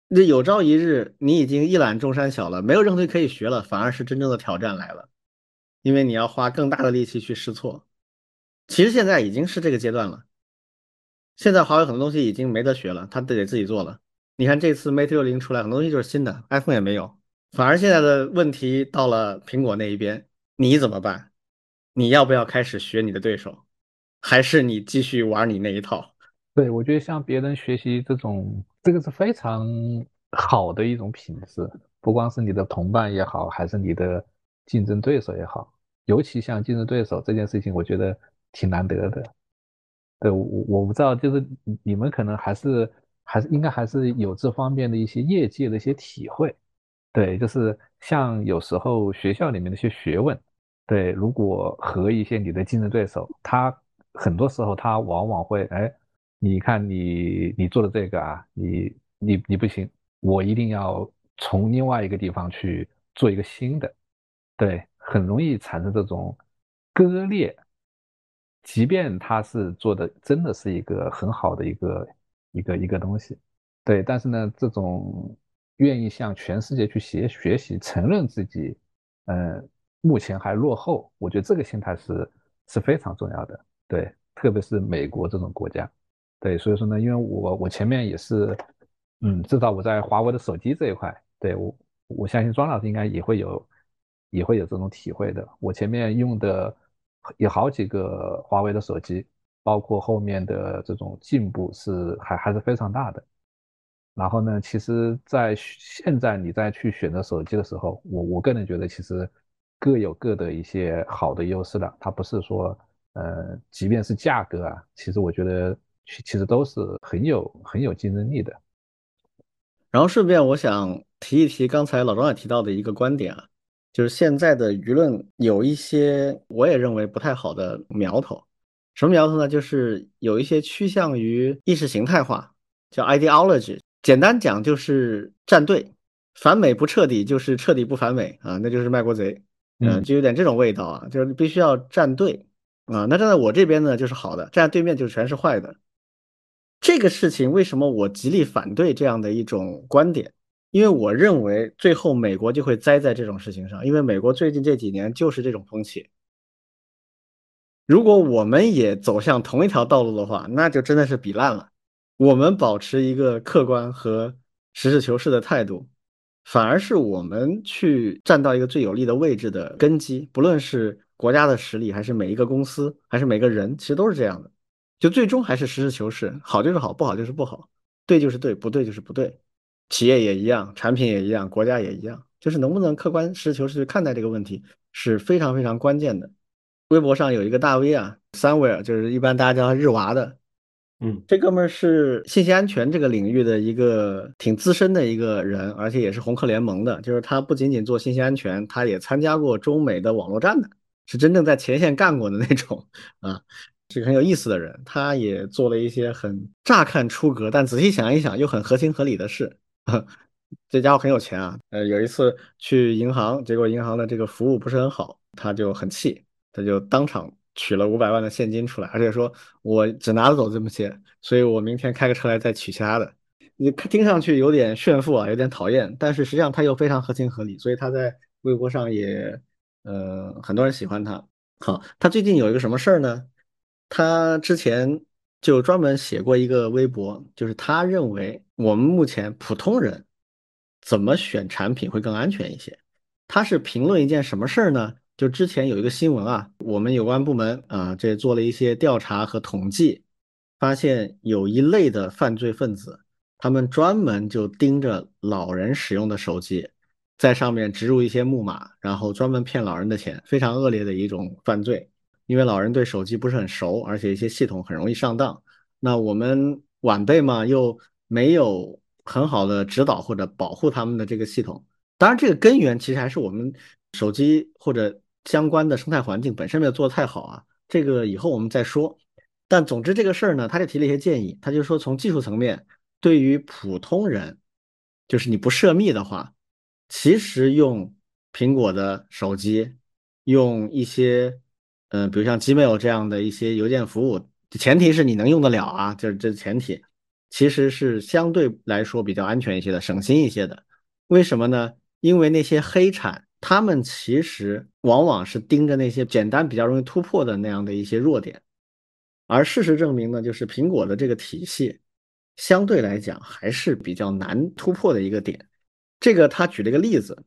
那有朝一日你已经一览众山小了，没有任何可以学了，反而是真正的挑战来了，因为你要花更大的力气去试错。其实现在已经是这个阶段了。现在华为很多东西已经没得学了，他得自己做了。你看这次 Mate 六零出来，很多东西就是新的，iPhone 也没有。反而现在的问题到了苹果那一边，你怎么办？你要不要开始学你的对手，还是你继续玩你那一套？对，我觉得向别人学习这种，这个是非常好的一种品质。不光是你的同伴也好，还是你的竞争对手也好，尤其像竞争对手这件事情，我觉得挺难得的。对我我不知道，就是你们可能还是还是应该还是有这方面的一些业界的一些体会。对，就是像有时候学校里面的一些学问，对，如果和一些你的竞争对手，他很多时候他往往会，哎，你看你你做的这个啊，你你你不行，我一定要从另外一个地方去做一个新的，对，很容易产生这种割裂。即便他是做的真的是一个很好的一个一个一个东西，对，但是呢，这种愿意向全世界去学学习，承认自己，嗯，目前还落后，我觉得这个心态是是非常重要的，对，特别是美国这种国家，对，所以说呢，因为我我前面也是，嗯，至少我在华为的手机这一块，对我我相信庄老师应该也会有也会有这种体会的，我前面用的。有好几个华为的手机，包括后面的这种进步是还还是非常大的。然后呢，其实，在现在你再去选择手机的时候，我我个人觉得其实各有各的一些好的优势了。它不是说，呃，即便是价格啊，其实我觉得其其实都是很有很有竞争力的。然后顺便我想提一提刚才老庄也提到的一个观点啊，就是现在的舆论有一些我也认为不太好的苗头。什么苗头呢？就是有一些趋向于意识形态化，叫 ideology。简单讲就是站队，反美不彻底就是彻底不反美啊，那就是卖国贼，嗯，就有点这种味道啊，就是必须要站队啊。那站在我这边呢就是好的，站在对面就全是坏的。这个事情为什么我极力反对这样的一种观点？因为我认为最后美国就会栽在这种事情上，因为美国最近这几年就是这种风气。如果我们也走向同一条道路的话，那就真的是比烂了。我们保持一个客观和实事求是的态度，反而是我们去站到一个最有利的位置的根基。不论是国家的实力，还是每一个公司，还是每个人，其实都是这样的。就最终还是实事求是，好就是好，不好就是不好，对就是对，不对就是不对。企业也一样，产品也一样，国家也一样，就是能不能客观实事求是去看待这个问题，是非常非常关键的。微博上有一个大 V 啊，三位就是一般大家叫他日娃的。嗯，这哥们儿是信息安全这个领域的一个挺资深的一个人，而且也是红客联盟的。就是他不仅仅做信息安全，他也参加过中美的网络战的，是真正在前线干过的那种啊，是个很有意思的人。他也做了一些很乍看出格，但仔细想一想又很合情合理的事。这家伙很有钱啊，呃，有一次去银行，结果银行的这个服务不是很好，他就很气，他就当场。取了五百万的现金出来，而且说我只拿得走这么些，所以我明天开个车来再取其他的。你听上去有点炫富啊，有点讨厌，但是实际上他又非常合情合理，所以他在微博上也，呃，很多人喜欢他。好，他最近有一个什么事儿呢？他之前就专门写过一个微博，就是他认为我们目前普通人怎么选产品会更安全一些。他是评论一件什么事儿呢？就之前有一个新闻啊，我们有关部门啊，这做了一些调查和统计，发现有一类的犯罪分子，他们专门就盯着老人使用的手机，在上面植入一些木马，然后专门骗老人的钱，非常恶劣的一种犯罪。因为老人对手机不是很熟，而且一些系统很容易上当。那我们晚辈嘛，又没有很好的指导或者保护他们的这个系统。当然，这个根源其实还是我们手机或者。相关的生态环境本身没有做的太好啊，这个以后我们再说。但总之这个事儿呢，他就提了一些建议，他就说从技术层面，对于普通人，就是你不涉密的话，其实用苹果的手机，用一些，嗯，比如像 Gmail 这样的一些邮件服务，前提是你能用得了啊，就是这前提，其实是相对来说比较安全一些的，省心一些的。为什么呢？因为那些黑产。他们其实往往是盯着那些简单、比较容易突破的那样的一些弱点，而事实证明呢，就是苹果的这个体系相对来讲还是比较难突破的一个点。这个他举了一个例子，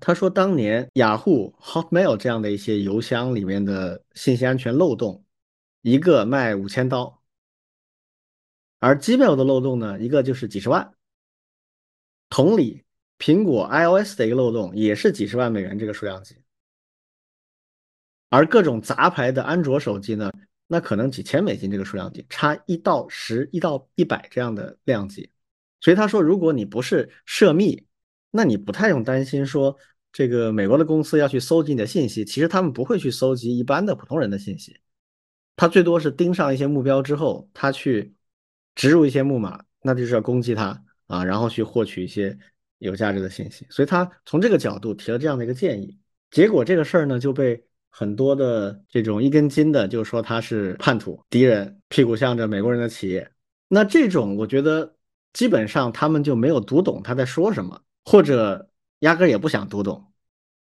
他说当年雅虎、Hotmail 这样的一些邮箱里面的信息安全漏洞，一个卖五千刀，而 Gmail 的漏洞呢，一个就是几十万。同理。苹果 iOS 的一个漏洞也是几十万美元这个数量级，而各种杂牌的安卓手机呢，那可能几千美金这个数量级，差一到十一到一百这样的量级。所以他说，如果你不是涉密，那你不太用担心说这个美国的公司要去搜集你的信息。其实他们不会去搜集一般的普通人的信息，他最多是盯上一些目标之后，他去植入一些木马，那就是要攻击他啊，然后去获取一些。有价值的信息，所以他从这个角度提了这样的一个建议，结果这个事儿呢就被很多的这种一根筋的就说他是叛徒、敌人，屁股向着美国人的企业。那这种我觉得基本上他们就没有读懂他在说什么，或者压根也不想读懂，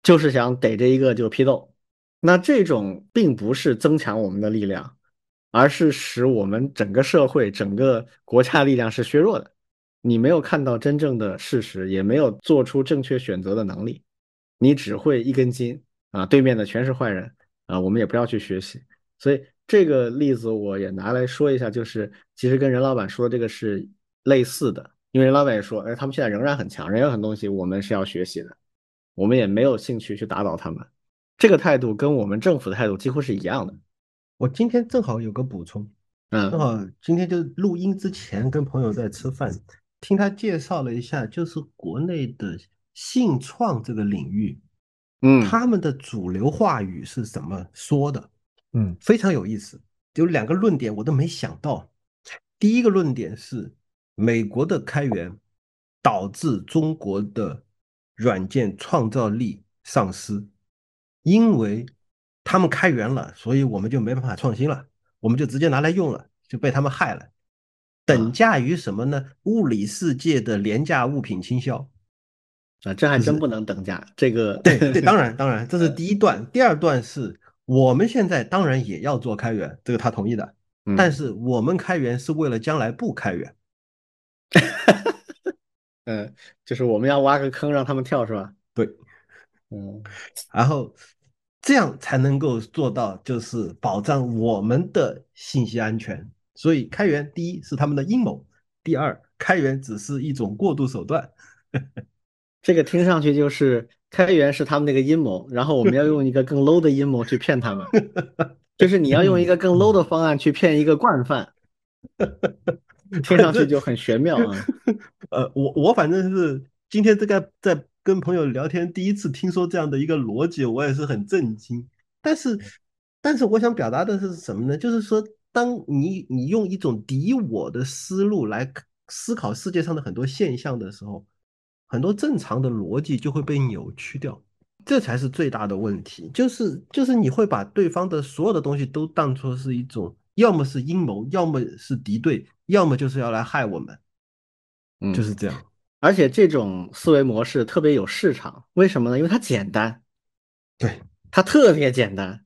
就是想逮着一个就批斗。那这种并不是增强我们的力量，而是使我们整个社会、整个国家力量是削弱的。你没有看到真正的事实，也没有做出正确选择的能力，你只会一根筋啊！对面的全是坏人啊！我们也不要去学习。所以这个例子我也拿来说一下，就是其实跟任老板说这个是类似的，因为任老板也说，哎，他们现在仍然很强，仍有很多东西我们是要学习的，我们也没有兴趣去打倒他们。这个态度跟我们政府的态度几乎是一样的。我今天正好有个补充，嗯，正好今天就录音之前跟朋友在吃饭，听他介绍了一下，就是国内的信创这个领域，嗯，他们的主流话语是怎么说的？嗯，非常有意思，有两个论点我都没想到。第一个论点是美国的开源导致中国的软件创造力丧失，因为他们开源了，所以我们就没办法创新了，我们就直接拿来用了，就被他们害了。等价于什么呢？物理世界的廉价物品倾销。啊，这还真不能等价。这个对对，当然 当然，这是第一段。第二段是我们现在当然也要做开源，这个他同意的。但是我们开源是为了将来不开源。嗯，就是我们要挖个坑让他们跳，是吧？对，嗯，然后这样才能够做到，就是保障我们的信息安全。所以开源，第一是他们的阴谋，第二开源只是一种过渡手段。这个听上去就是开源是他们那个阴谋，然后我们要用一个更 low 的阴谋去骗他们。就是你要用一个更 low 的方案去骗一个惯犯，听上去就很玄妙啊。呃，我我反正是今天这个在跟朋友聊天，第一次听说这样的一个逻辑，我也是很震惊。但是，但是我想表达的是什么呢？就是说，当你你用一种敌我的思路来思考世界上的很多现象的时候，很多正常的逻辑就会被扭曲掉。这才是最大的问题，就是就是你会把对方的所有的东西都当作是一种，要么是阴谋，要么是敌对，要么就是要来害我们，嗯，就是这样。而且这种思维模式特别有市场，为什么呢？因为它简单，对，它特别简单。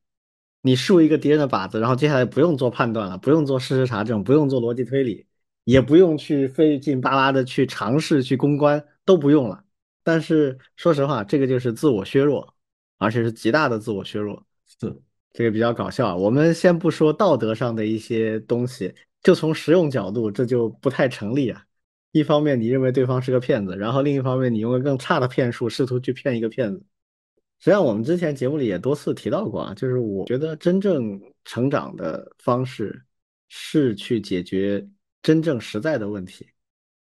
你竖一个敌人的靶子，然后接下来不用做判断了，不用做事实查证，不用做逻辑推理，也不用去费劲巴拉的去尝试去攻关，都不用了。但是说实话，这个就是自我削弱，而且是极大的自我削弱。是这个比较搞笑。我们先不说道德上的一些东西，就从实用角度，这就不太成立啊。一方面你认为对方是个骗子，然后另一方面你用个更差的骗术试图去骗一个骗子。实际上，我们之前节目里也多次提到过啊，就是我觉得真正成长的方式是去解决真正实在的问题，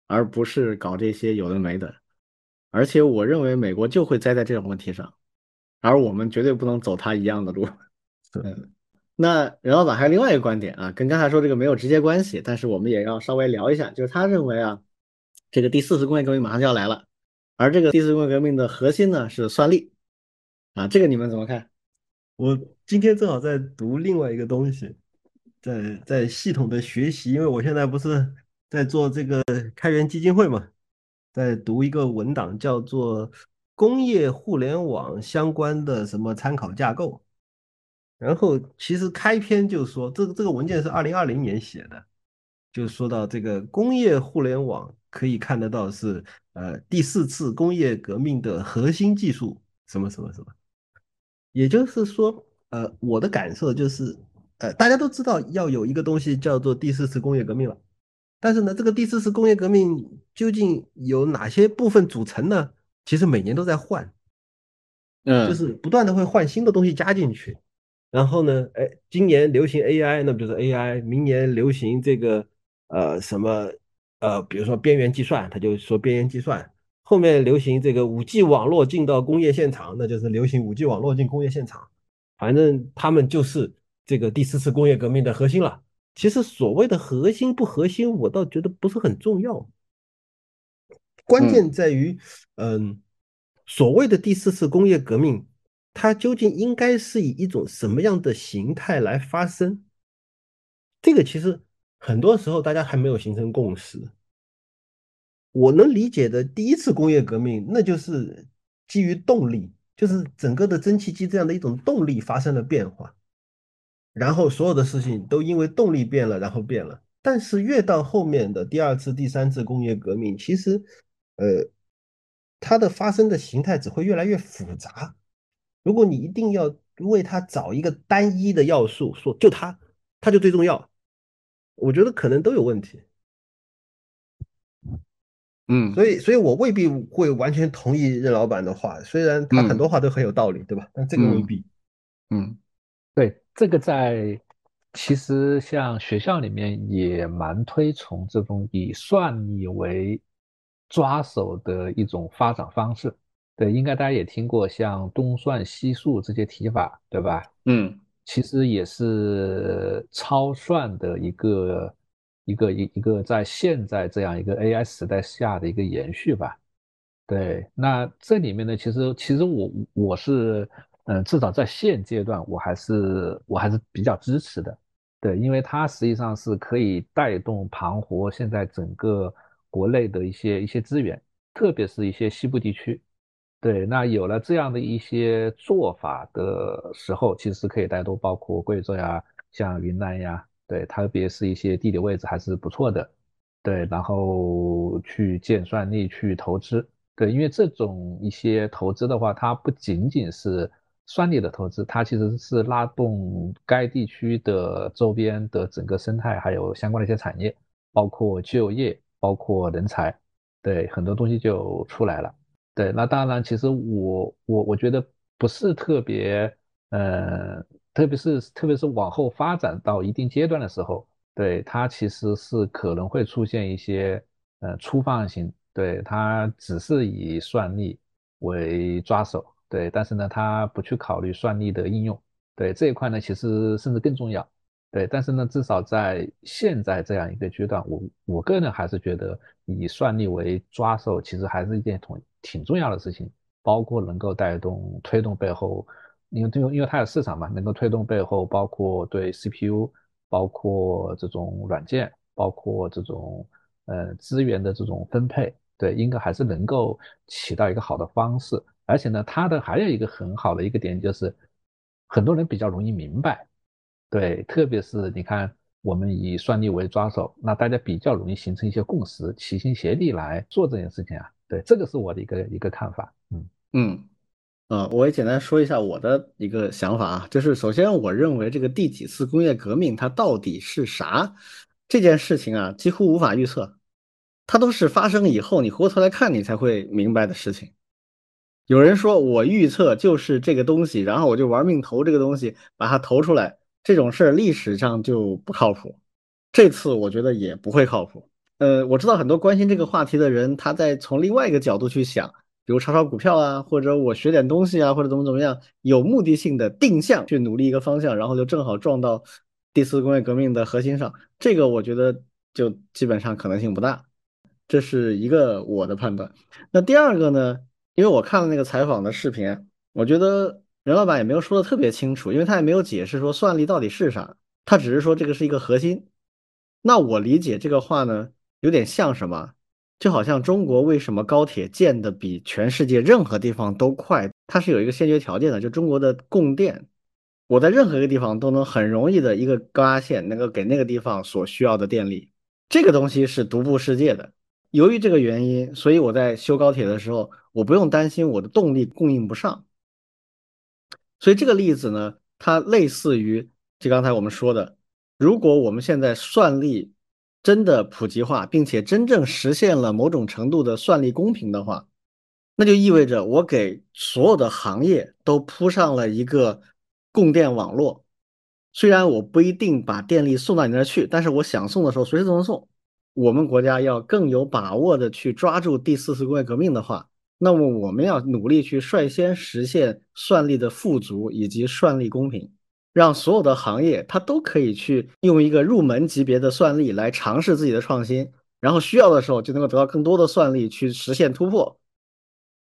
而不是搞这些有的没的。而且我认为美国就会栽在这种问题上，而我们绝对不能走他一样的路。嗯，那任老板还有另外一个观点啊，跟刚才说这个没有直接关系，但是我们也要稍微聊一下，就是他认为啊，这个第四次工业革命马上就要来了，而这个第四次工业革命的核心呢是算力啊，这个你们怎么看？我今天正好在读另外一个东西，在在系统的学习，因为我现在不是在做这个开源基金会嘛。在读一个文档，叫做《工业互联网相关的什么参考架构》，然后其实开篇就说，这个这个文件是二零二零年写的，就说到这个工业互联网可以看得到是呃第四次工业革命的核心技术什么什么什么，也就是说，呃，我的感受就是，呃，大家都知道要有一个东西叫做第四次工业革命了。但是呢，这个第四次工业革命究竟有哪些部分组成呢？其实每年都在换，嗯，就是不断的会换新的东西加进去。然后呢，哎，今年流行 AI，那不就是 AI？明年流行这个呃什么呃，比如说边缘计算，他就说边缘计算。后面流行这个五 G 网络进到工业现场，那就是流行五 G 网络进工业现场。反正他们就是这个第四次工业革命的核心了。其实所谓的核心不核心，我倒觉得不是很重要。关键在于，嗯，所谓的第四次工业革命，它究竟应该是以一种什么样的形态来发生？这个其实很多时候大家还没有形成共识。我能理解的第一次工业革命，那就是基于动力，就是整个的蒸汽机这样的一种动力发生了变化。然后所有的事情都因为动力变了，然后变了。但是越到后面的第二次、第三次工业革命，其实，呃，它的发生的形态只会越来越复杂。如果你一定要为它找一个单一的要素，说就它，它就最重要，我觉得可能都有问题。嗯，所以所以我未必会完全同意任老板的话，虽然他很多话都很有道理，对吧？但这个未必。嗯，对，这个在其实像学校里面也蛮推崇这种以算力为抓手的一种发展方式。对，应该大家也听过像东算西数这些提法，对吧？嗯，其实也是超算的一个一个一一个在现在这样一个 AI 时代下的一个延续吧。对，那这里面呢，其实其实我我是。嗯，至少在现阶段，我还是我还是比较支持的，对，因为它实际上是可以带动盘活现在整个国内的一些一些资源，特别是一些西部地区，对，那有了这样的一些做法的时候，其实可以带动包括贵州呀，像云南呀，对，特别是一些地理位置还是不错的，对，然后去建算力去投资，对，因为这种一些投资的话，它不仅仅是算力的投资，它其实是拉动该地区的周边的整个生态，还有相关的一些产业，包括就业，包括人才，对很多东西就出来了。对，那当然，其实我我我觉得不是特别，呃，特别是特别是往后发展到一定阶段的时候，对它其实是可能会出现一些呃粗放型，对它只是以算力为抓手。对，但是呢，他不去考虑算力的应用，对这一块呢，其实甚至更重要。对，但是呢，至少在现在这样一个阶段，我我个人还是觉得以算力为抓手，其实还是一件挺挺重要的事情，包括能够带动推动背后，因为因为因为它有市场嘛，能够推动背后，包括对 CPU，包括这种软件，包括这种呃资源的这种分配，对，应该还是能够起到一个好的方式。而且呢，它的还有一个很好的一个点就是，很多人比较容易明白，对，特别是你看我们以算力为抓手，那大家比较容易形成一些共识，齐心协力来做这件事情啊。对，这个是我的一个一个看法。嗯嗯呃，我也简单说一下我的一个想法啊，就是首先我认为这个第几次工业革命它到底是啥这件事情啊，几乎无法预测，它都是发生以后你回过头来看你才会明白的事情。有人说我预测就是这个东西，然后我就玩命投这个东西，把它投出来，这种事历史上就不靠谱。这次我觉得也不会靠谱。呃，我知道很多关心这个话题的人，他在从另外一个角度去想，比如炒炒股票啊，或者我学点东西啊，或者怎么怎么样，有目的性的定向去努力一个方向，然后就正好撞到第四工业革命的核心上。这个我觉得就基本上可能性不大。这是一个我的判断。那第二个呢？因为我看了那个采访的视频，我觉得任老板也没有说的特别清楚，因为他也没有解释说算力到底是啥，他只是说这个是一个核心。那我理解这个话呢，有点像什么？就好像中国为什么高铁建的比全世界任何地方都快？它是有一个先决条件的，就中国的供电，我在任何一个地方都能很容易的一个高压线能够给那个地方所需要的电力，这个东西是独步世界的。由于这个原因，所以我在修高铁的时候。我不用担心我的动力供应不上，所以这个例子呢，它类似于就刚才我们说的，如果我们现在算力真的普及化，并且真正实现了某种程度的算力公平的话，那就意味着我给所有的行业都铺上了一个供电网络。虽然我不一定把电力送到你那儿去，但是我想送的时候随时都能送。我们国家要更有把握的去抓住第四次工业革命的话。那么我们要努力去率先实现算力的富足以及算力公平，让所有的行业它都可以去用一个入门级别的算力来尝试自己的创新，然后需要的时候就能够得到更多的算力去实现突破。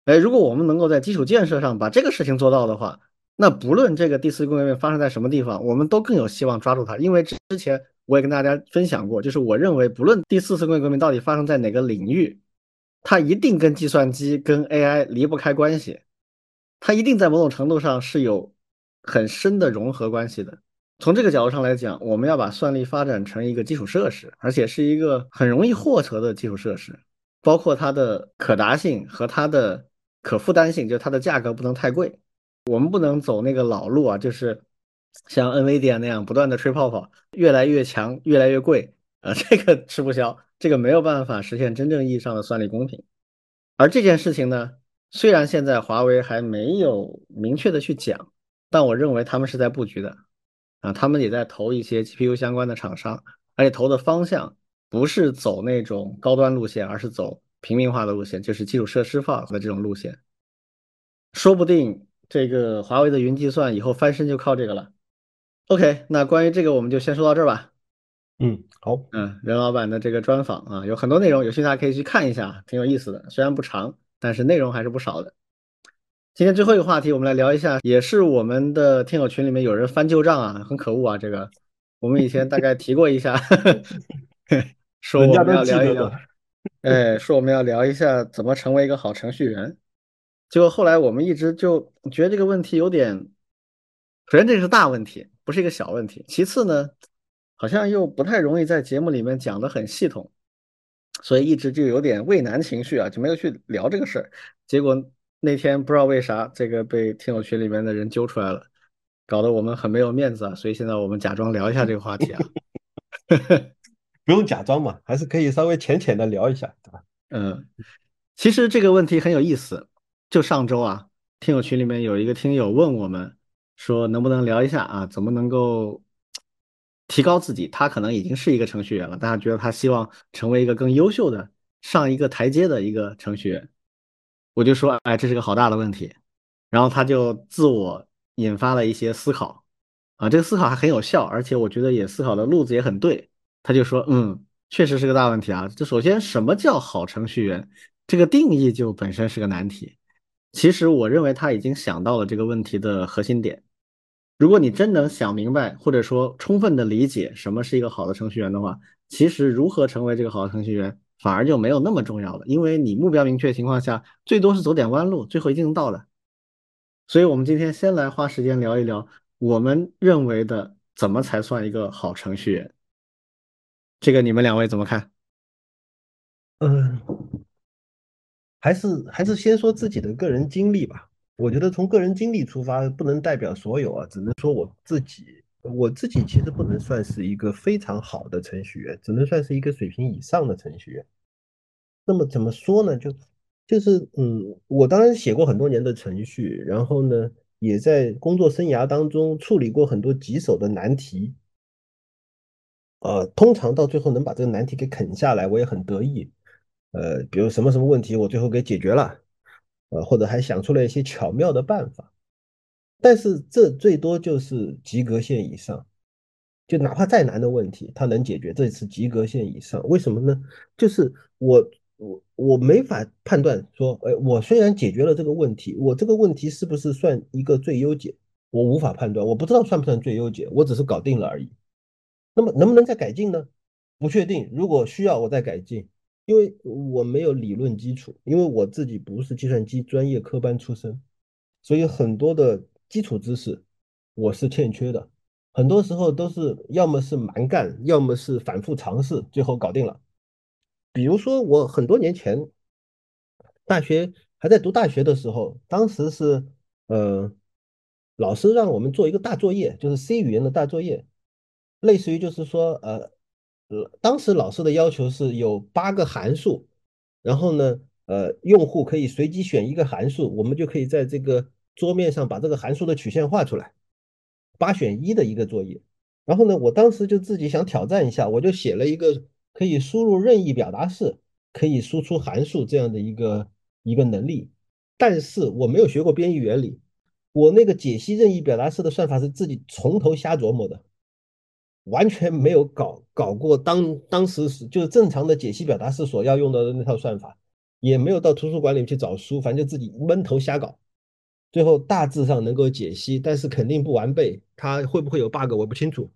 哎，如果我们能够在基础建设上把这个事情做到的话，那不论这个第四工业革命发生在什么地方，我们都更有希望抓住它。因为之前我也跟大家分享过，就是我认为不论第四次工业革命到底发生在哪个领域。它一定跟计算机、跟 AI 离不开关系，它一定在某种程度上是有很深的融合关系的。从这个角度上来讲，我们要把算力发展成一个基础设施，而且是一个很容易获得的基础设施，包括它的可达性和它的可负担性，就它的价格不能太贵。我们不能走那个老路啊，就是像 NVIDIA 那样不断的吹泡泡，越来越强，越来越贵。呃，这个吃不消，这个没有办法实现真正意义上的算力公平。而这件事情呢，虽然现在华为还没有明确的去讲，但我认为他们是在布局的啊，他们也在投一些 GPU 相关的厂商，而且投的方向不是走那种高端路线，而是走平民化的路线，就是基础设施化的这种路线。说不定这个华为的云计算以后翻身就靠这个了。OK，那关于这个我们就先说到这儿吧。嗯，好，嗯，任老板的这个专访啊，有很多内容，有兴趣大家可以去看一下，挺有意思的。虽然不长，但是内容还是不少的。今天最后一个话题，我们来聊一下，也是我们的听友群里面有人翻旧账啊，很可恶啊。这个我们以前大概提过一下，说我们要聊一聊，哎，说我们要聊一下怎么成为一个好程序员。结果后来我们一直就觉得这个问题有点，首先这是大问题，不是一个小问题。其次呢，好像又不太容易在节目里面讲的很系统，所以一直就有点畏难情绪啊，就没有去聊这个事儿。结果那天不知道为啥，这个被听友群里面的人揪出来了，搞得我们很没有面子啊。所以现在我们假装聊一下这个话题啊，不用假装嘛，还是可以稍微浅浅的聊一下，对吧？嗯，其实这个问题很有意思。就上周啊，听友群里面有一个听友问我们说，能不能聊一下啊，怎么能够提高自己？他可能已经是一个程序员了，大家觉得他希望成为一个更优秀的、上一个台阶的一个程序员。我就说，哎，这是个好大的问题。然后他就自我引发了一些思考啊，这个思考还很有效，而且我觉得也思考的路子也很对。他就说，嗯，确实是个大问题啊。这首先，什么叫好程序员？这个定义就本身是个难题。其实我认为他已经想到了这个问题的核心点。如果你真能想明白，或者说充分的理解什么是一个好的程序员的话，其实如何成为这个好的程序员反而就没有那么重要了。因为你目标明确情况下，最多是走点弯路，最后一定能到的。所以，我们今天先来花时间聊一聊我们认为的怎么才算一个好程序员。这个你们两位怎么看？嗯。还是还是先说自己的个人经历吧。我觉得从个人经历出发，不能代表所有啊，只能说我自己。我自己其实不能算是一个非常好的程序员，只能算是一个水平以上的程序员。那么怎么说呢？就就是嗯，我当然写过很多年的程序，然后呢，也在工作生涯当中处理过很多棘手的难题。呃，通常到最后能把这个难题给啃下来，我也很得意。呃，比如什么什么问题，我最后给解决了，呃，或者还想出了一些巧妙的办法，但是这最多就是及格线以上，就哪怕再难的问题，他能解决，这次及格线以上。为什么呢？就是我我我没法判断说，哎，我虽然解决了这个问题，我这个问题是不是算一个最优解？我无法判断，我不知道算不算最优解，我只是搞定了而已。那么能不能再改进呢？不确定。如果需要，我再改进。因为我没有理论基础，因为我自己不是计算机专业科班出身，所以很多的基础知识我是欠缺的。很多时候都是要么是蛮干，要么是反复尝试，最后搞定了。比如说我很多年前大学还在读大学的时候，当时是呃老师让我们做一个大作业，就是 C 语言的大作业，类似于就是说呃。呃当时老师的要求是有八个函数，然后呢，呃，用户可以随机选一个函数，我们就可以在这个桌面上把这个函数的曲线画出来，八选一的一个作业。然后呢，我当时就自己想挑战一下，我就写了一个可以输入任意表达式，可以输出函数这样的一个一个能力。但是我没有学过编译原理，我那个解析任意表达式的算法是自己从头瞎琢磨的。完全没有搞搞过当当时是就是正常的解析表达式所要用到的那套算法，也没有到图书馆里面去找书，反正就自己闷头瞎搞，最后大致上能够解析，但是肯定不完备，它会不会有 bug 我不清楚。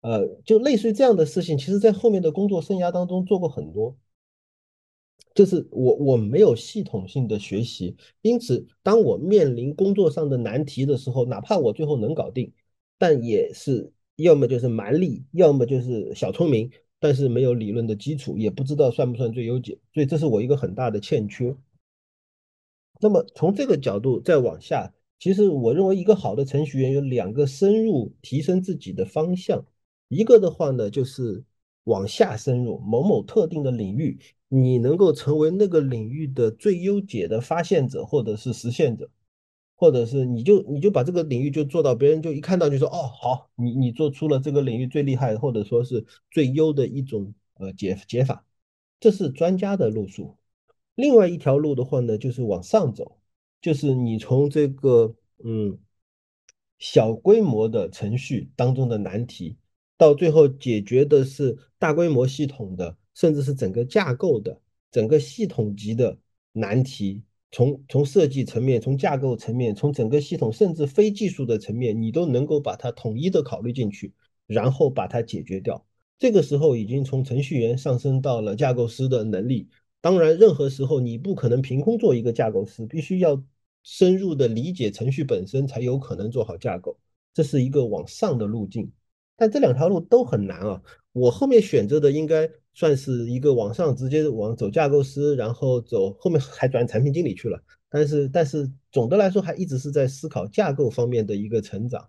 呃，就类似于这样的事情，其实在后面的工作生涯当中做过很多，就是我我没有系统性的学习，因此当我面临工作上的难题的时候，哪怕我最后能搞定，但也是。要么就是蛮力，要么就是小聪明，但是没有理论的基础，也不知道算不算最优解，所以这是我一个很大的欠缺。那么从这个角度再往下，其实我认为一个好的程序员有两个深入提升自己的方向，一个的话呢，就是往下深入某某特定的领域，你能够成为那个领域的最优解的发现者或者是实现者，或者是你就你就把这个领域就做到，别人就一看到就说哦好，你你做出了这个领域最厉害或者说是最优的一种呃解解法，这是专家的路数。另外一条路的话呢，就是往上走，就是你从这个嗯小规模的程序当中的难题。到最后解决的是大规模系统的，甚至是整个架构的、整个系统级的难题。从从设计层面、从架构层面、从整个系统，甚至非技术的层面，你都能够把它统一的考虑进去，然后把它解决掉。这个时候已经从程序员上升到了架构师的能力。当然，任何时候你不可能凭空做一个架构师，必须要深入的理解程序本身，才有可能做好架构。这是一个往上的路径。但这两条路都很难啊！我后面选择的应该算是一个往上直接往走架构师，然后走后面还转产品经理去了。但是，但是总的来说还一直是在思考架构方面的一个成长。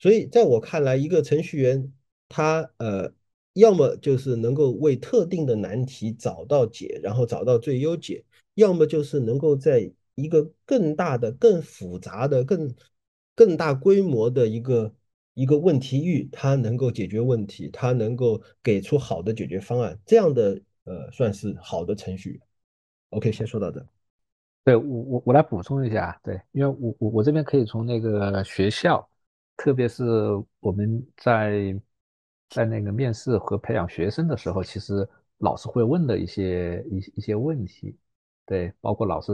所以，在我看来，一个程序员他呃，要么就是能够为特定的难题找到解，然后找到最优解；要么就是能够在一个更大的、更复杂的、更更大规模的一个。一个问题域，它能够解决问题，它能够给出好的解决方案，这样的呃算是好的程序。OK，先说到这。对我我我来补充一下，对，因为我我我这边可以从那个学校，特别是我们在在那个面试和培养学生的时候，其实老师会问的一些一一些问题，对，包括老师，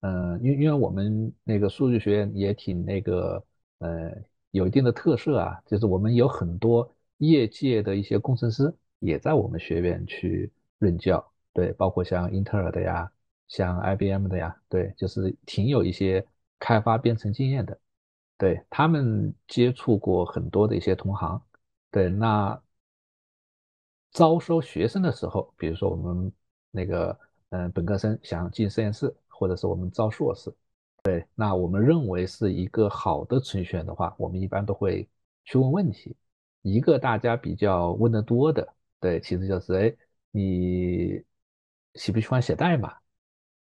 嗯，因因为我们那个数据学院也挺那个，呃。有一定的特色啊，就是我们有很多业界的一些工程师也在我们学院去任教，对，包括像英特尔的呀，像 IBM 的呀，对，就是挺有一些开发编程经验的，对他们接触过很多的一些同行，对，那招收学生的时候，比如说我们那个嗯本科生想进实验室，或者是我们招硕士。对，那我们认为是一个好的程序员的话，我们一般都会去问问题。一个大家比较问的多的，对，其实就是，哎，你喜不喜欢写代码？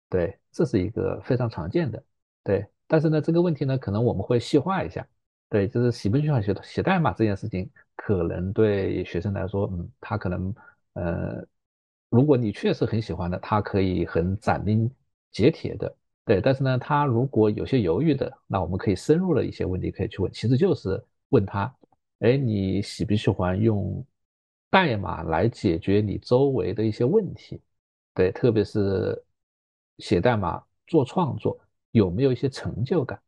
对，这是一个非常常见的。对，但是呢，这个问题呢，可能我们会细化一下。对，就是喜不喜欢写写代码这件事情，可能对学生来说，嗯，他可能，呃，如果你确实很喜欢的，他可以很斩钉截铁的。对，但是呢，他如果有些犹豫的，那我们可以深入的一些问题可以去问，其实就是问他，哎，你喜不喜欢用代码来解决你周围的一些问题？对，特别是写代码做创作，有没有一些成就感？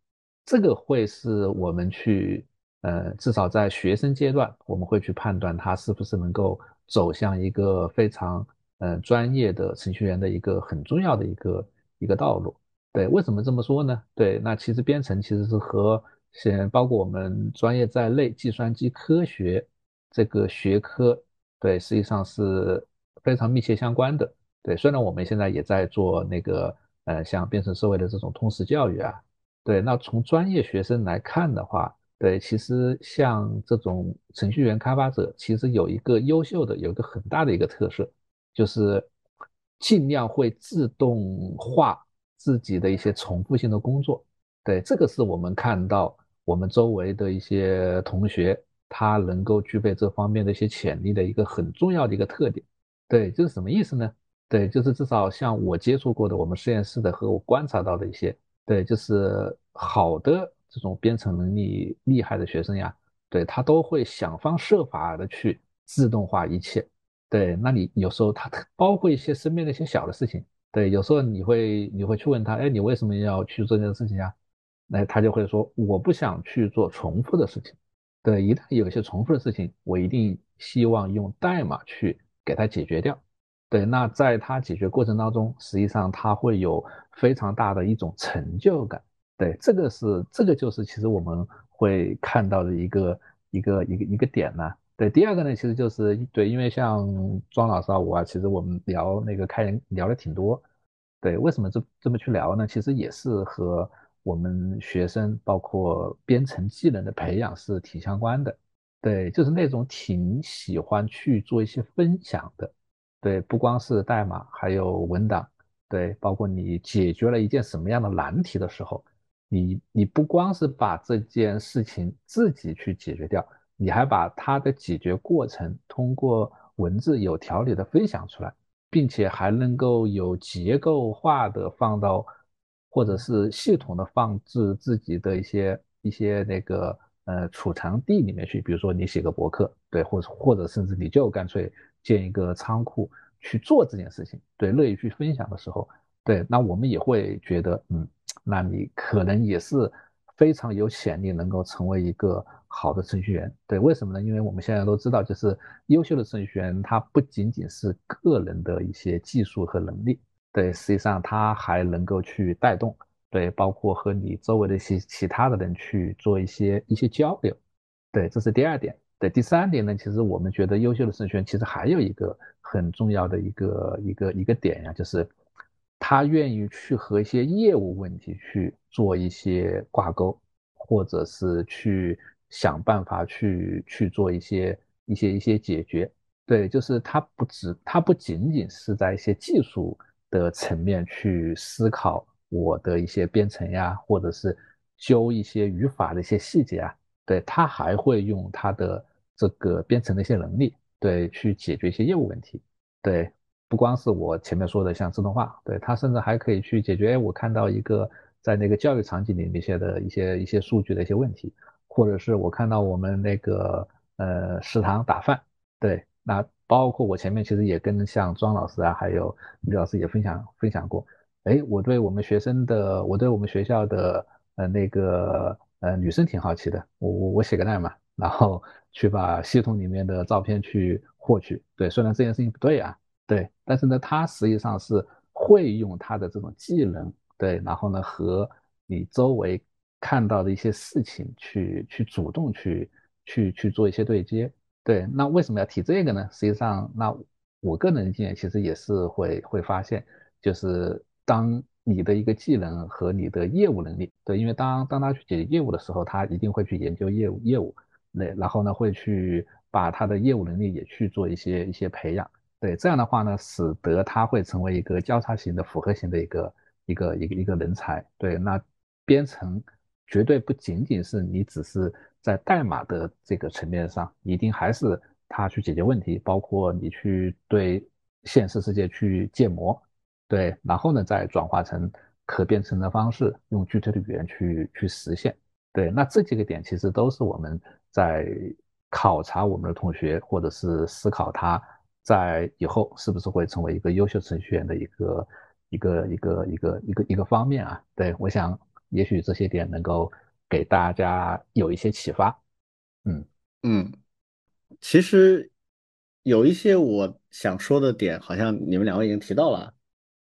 这个会是我们去，呃，至少在学生阶段，我们会去判断他是不是能够走向一个非常，呃，专业的程序员的一个很重要的一个一个道路。对，为什么这么说呢？对，那其实编程其实是和先包括我们专业在内，计算机科学这个学科，对，实际上是非常密切相关的。对，虽然我们现在也在做那个，呃，像编程社会的这种通识教育啊，对，那从专业学生来看的话，对，其实像这种程序员开发者，其实有一个优秀的，有一个很大的一个特色，就是尽量会自动化。自己的一些重复性的工作，对这个是我们看到我们周围的一些同学，他能够具备这方面的一些潜力的一个很重要的一个特点。对，这是什么意思呢？对，就是至少像我接触过的我们实验室的和我观察到的一些，对，就是好的这种编程能力厉害的学生呀，对他都会想方设法的去自动化一切。对，那你有时候他包括一些身边的一些小的事情。对，有时候你会你会去问他，哎，你为什么要去做这件事情呀？那他就会说，我不想去做重复的事情。对，一旦有一些重复的事情，我一定希望用代码去给他解决掉。对，那在他解决过程当中，实际上他会有非常大的一种成就感。对，这个是这个就是其实我们会看到的一个一个一个一个点呢。对，第二个呢，其实就是对，因为像庄老师啊，我啊，其实我们聊那个开源聊的挺多。对，为什么这这么去聊呢？其实也是和我们学生包括编程技能的培养是挺相关的。对，就是那种挺喜欢去做一些分享的，对，不光是代码，还有文档，对，包括你解决了一件什么样的难题的时候，你你不光是把这件事情自己去解决掉，你还把它的解决过程通过文字有条理的分享出来，并且还能够有结构化的放到，或者是系统的放置自己的一些一些那个。呃，储藏地里面去，比如说你写个博客，对，或者或者甚至你就干脆建一个仓库去做这件事情，对，乐意去分享的时候，对，那我们也会觉得，嗯，那你可能也是非常有潜力能够成为一个好的程序员，对，为什么呢？因为我们现在都知道，就是优秀的程序员他不仅仅是个人的一些技术和能力，对，实际上他还能够去带动。对，包括和你周围的一些其他的人去做一些一些交流，对，这是第二点。对，第三点呢，其实我们觉得优秀的程序员其实还有一个很重要的一个一个一个点呀，就是他愿意去和一些业务问题去做一些挂钩，或者是去想办法去去做一些一些一些解决。对，就是他不只他不仅仅是在一些技术的层面去思考。我的一些编程呀，或者是教一些语法的一些细节啊，对他还会用他的这个编程的一些能力，对，去解决一些业务问题。对，不光是我前面说的像自动化，对他甚至还可以去解决。哎，我看到一个在那个教育场景里面一些的一些一些数据的一些问题，或者是我看到我们那个呃食堂打饭，对，那包括我前面其实也跟像庄老师啊，还有李老师也分享分享过。哎，我对我们学生的，我对我们学校的呃那个呃女生挺好奇的。我我我写个代码，然后去把系统里面的照片去获取。对，虽然这件事情不对啊，对，但是呢，他实际上是会用他的这种技能，对，然后呢和你周围看到的一些事情去去主动去去去做一些对接。对，那为什么要提这个呢？实际上，那我个人的经验其实也是会会发现，就是。当你的一个技能和你的业务能力，对，因为当当他去解决业务的时候，他一定会去研究业务业务，那然后呢会去把他的业务能力也去做一些一些培养，对，这样的话呢，使得他会成为一个交叉型的复合型的一个一个一个一个人才，对，那编程绝对不仅仅是你只是在代码的这个层面上，一定还是他去解决问题，包括你去对现实世界去建模。对，然后呢，再转化成可编程的方式，用具体的语言去去实现。对，那这几个点其实都是我们在考察我们的同学，或者是思考他在以后是不是会成为一个优秀程序员的一个一个一个一个一个一个方面啊。对，我想也许这些点能够给大家有一些启发。嗯嗯，其实有一些我想说的点，好像你们两位已经提到了。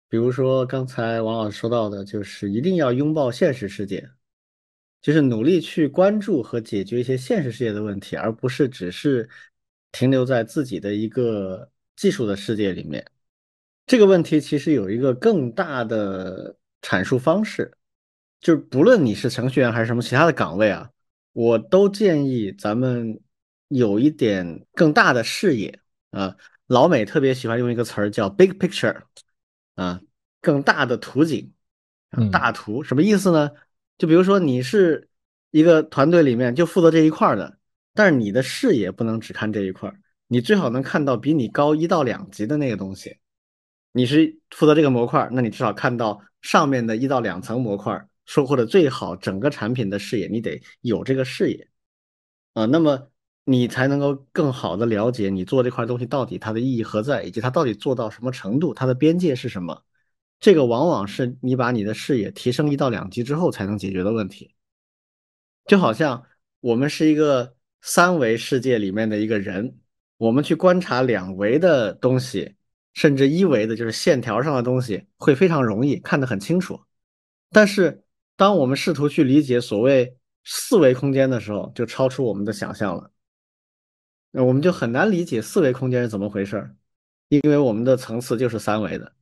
比如说刚才王老师说到的，就是一定要拥抱现实世界，就是努力去关注和解决一些现实世界的问题，而不是只是停留在自己的一个技术的世界里面。这个问题其实有一个更大的阐述方式，就是不论你是程序员还是什么其他的岗位啊，我都建议咱们有一点更大的视野啊。老美特别喜欢用一个词儿叫 “big picture”。啊，更大的图景，大图什么意思呢？就比如说你是一个团队里面就负责这一块的，但是你的视野不能只看这一块儿，你最好能看到比你高一到两级的那个东西。你是负责这个模块，那你至少看到上面的一到两层模块，说或者最好整个产品的视野，你得有这个视野啊。那么。你才能够更好的了解你做这块东西到底它的意义何在，以及它到底做到什么程度，它的边界是什么。这个往往是你把你的视野提升一到两级之后才能解决的问题。就好像我们是一个三维世界里面的一个人，我们去观察两维的东西，甚至一维的，就是线条上的东西，会非常容易看得很清楚。但是当我们试图去理解所谓四维空间的时候，就超出我们的想象了。那我们就很难理解四维空间是怎么回事儿，因为我们的层次就是三维的，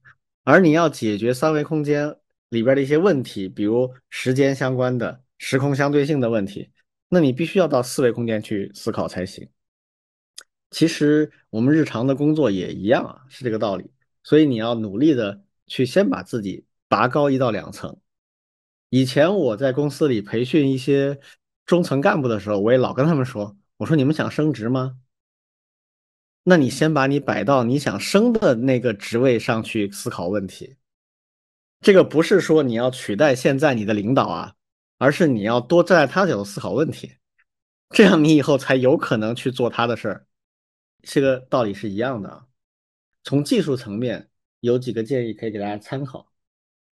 而你要解决三维空间里边的一些问题，比如时间相关的、时空相对性的问题，那你必须要到四维空间去思考才行。其实我们日常的工作也一样啊，是这个道理。所以你要努力的去先把自己拔高一到两层。以前我在公司里培训一些中层干部的时候，我也老跟他们说：“我说你们想升职吗？那你先把你摆到你想升的那个职位上去思考问题。这个不是说你要取代现在你的领导啊，而是你要多站在他角度思考问题，这样你以后才有可能去做他的事儿。这个道理是一样的。从技术层面有几个建议可以给大家参考。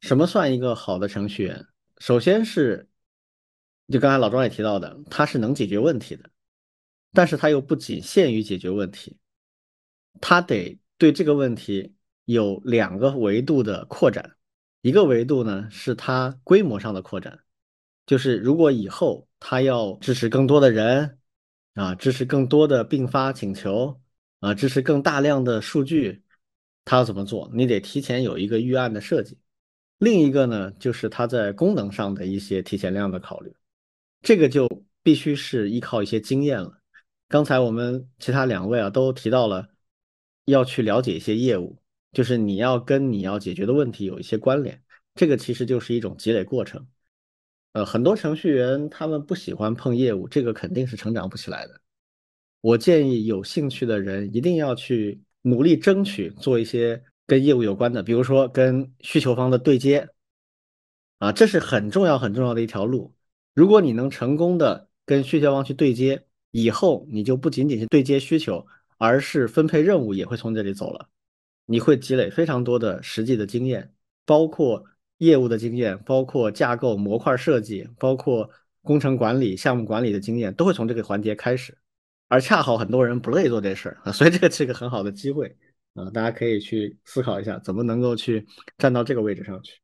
什么算一个好的程序员？首先是，就刚才老庄也提到的，他是能解决问题的，但是他又不仅限于解决问题，他得对这个问题有两个维度的扩展。一个维度呢是他规模上的扩展，就是如果以后他要支持更多的人啊，支持更多的并发请求啊，支持更大量的数据，他要怎么做？你得提前有一个预案的设计。另一个呢，就是它在功能上的一些提前量的考虑，这个就必须是依靠一些经验了。刚才我们其他两位啊都提到了，要去了解一些业务，就是你要跟你要解决的问题有一些关联，这个其实就是一种积累过程。呃，很多程序员他们不喜欢碰业务，这个肯定是成长不起来的。我建议有兴趣的人一定要去努力争取做一些。跟业务有关的，比如说跟需求方的对接，啊，这是很重要很重要的一条路。如果你能成功的跟需求方去对接，以后你就不仅仅是对接需求，而是分配任务也会从这里走了。你会积累非常多的实际的经验，包括业务的经验，包括架构模块设计，包括工程管理、项目管理的经验，都会从这个环节开始。而恰好很多人不乐意做这事儿啊，所以这个是一个很好的机会。啊，大家可以去思考一下，怎么能够去站到这个位置上去。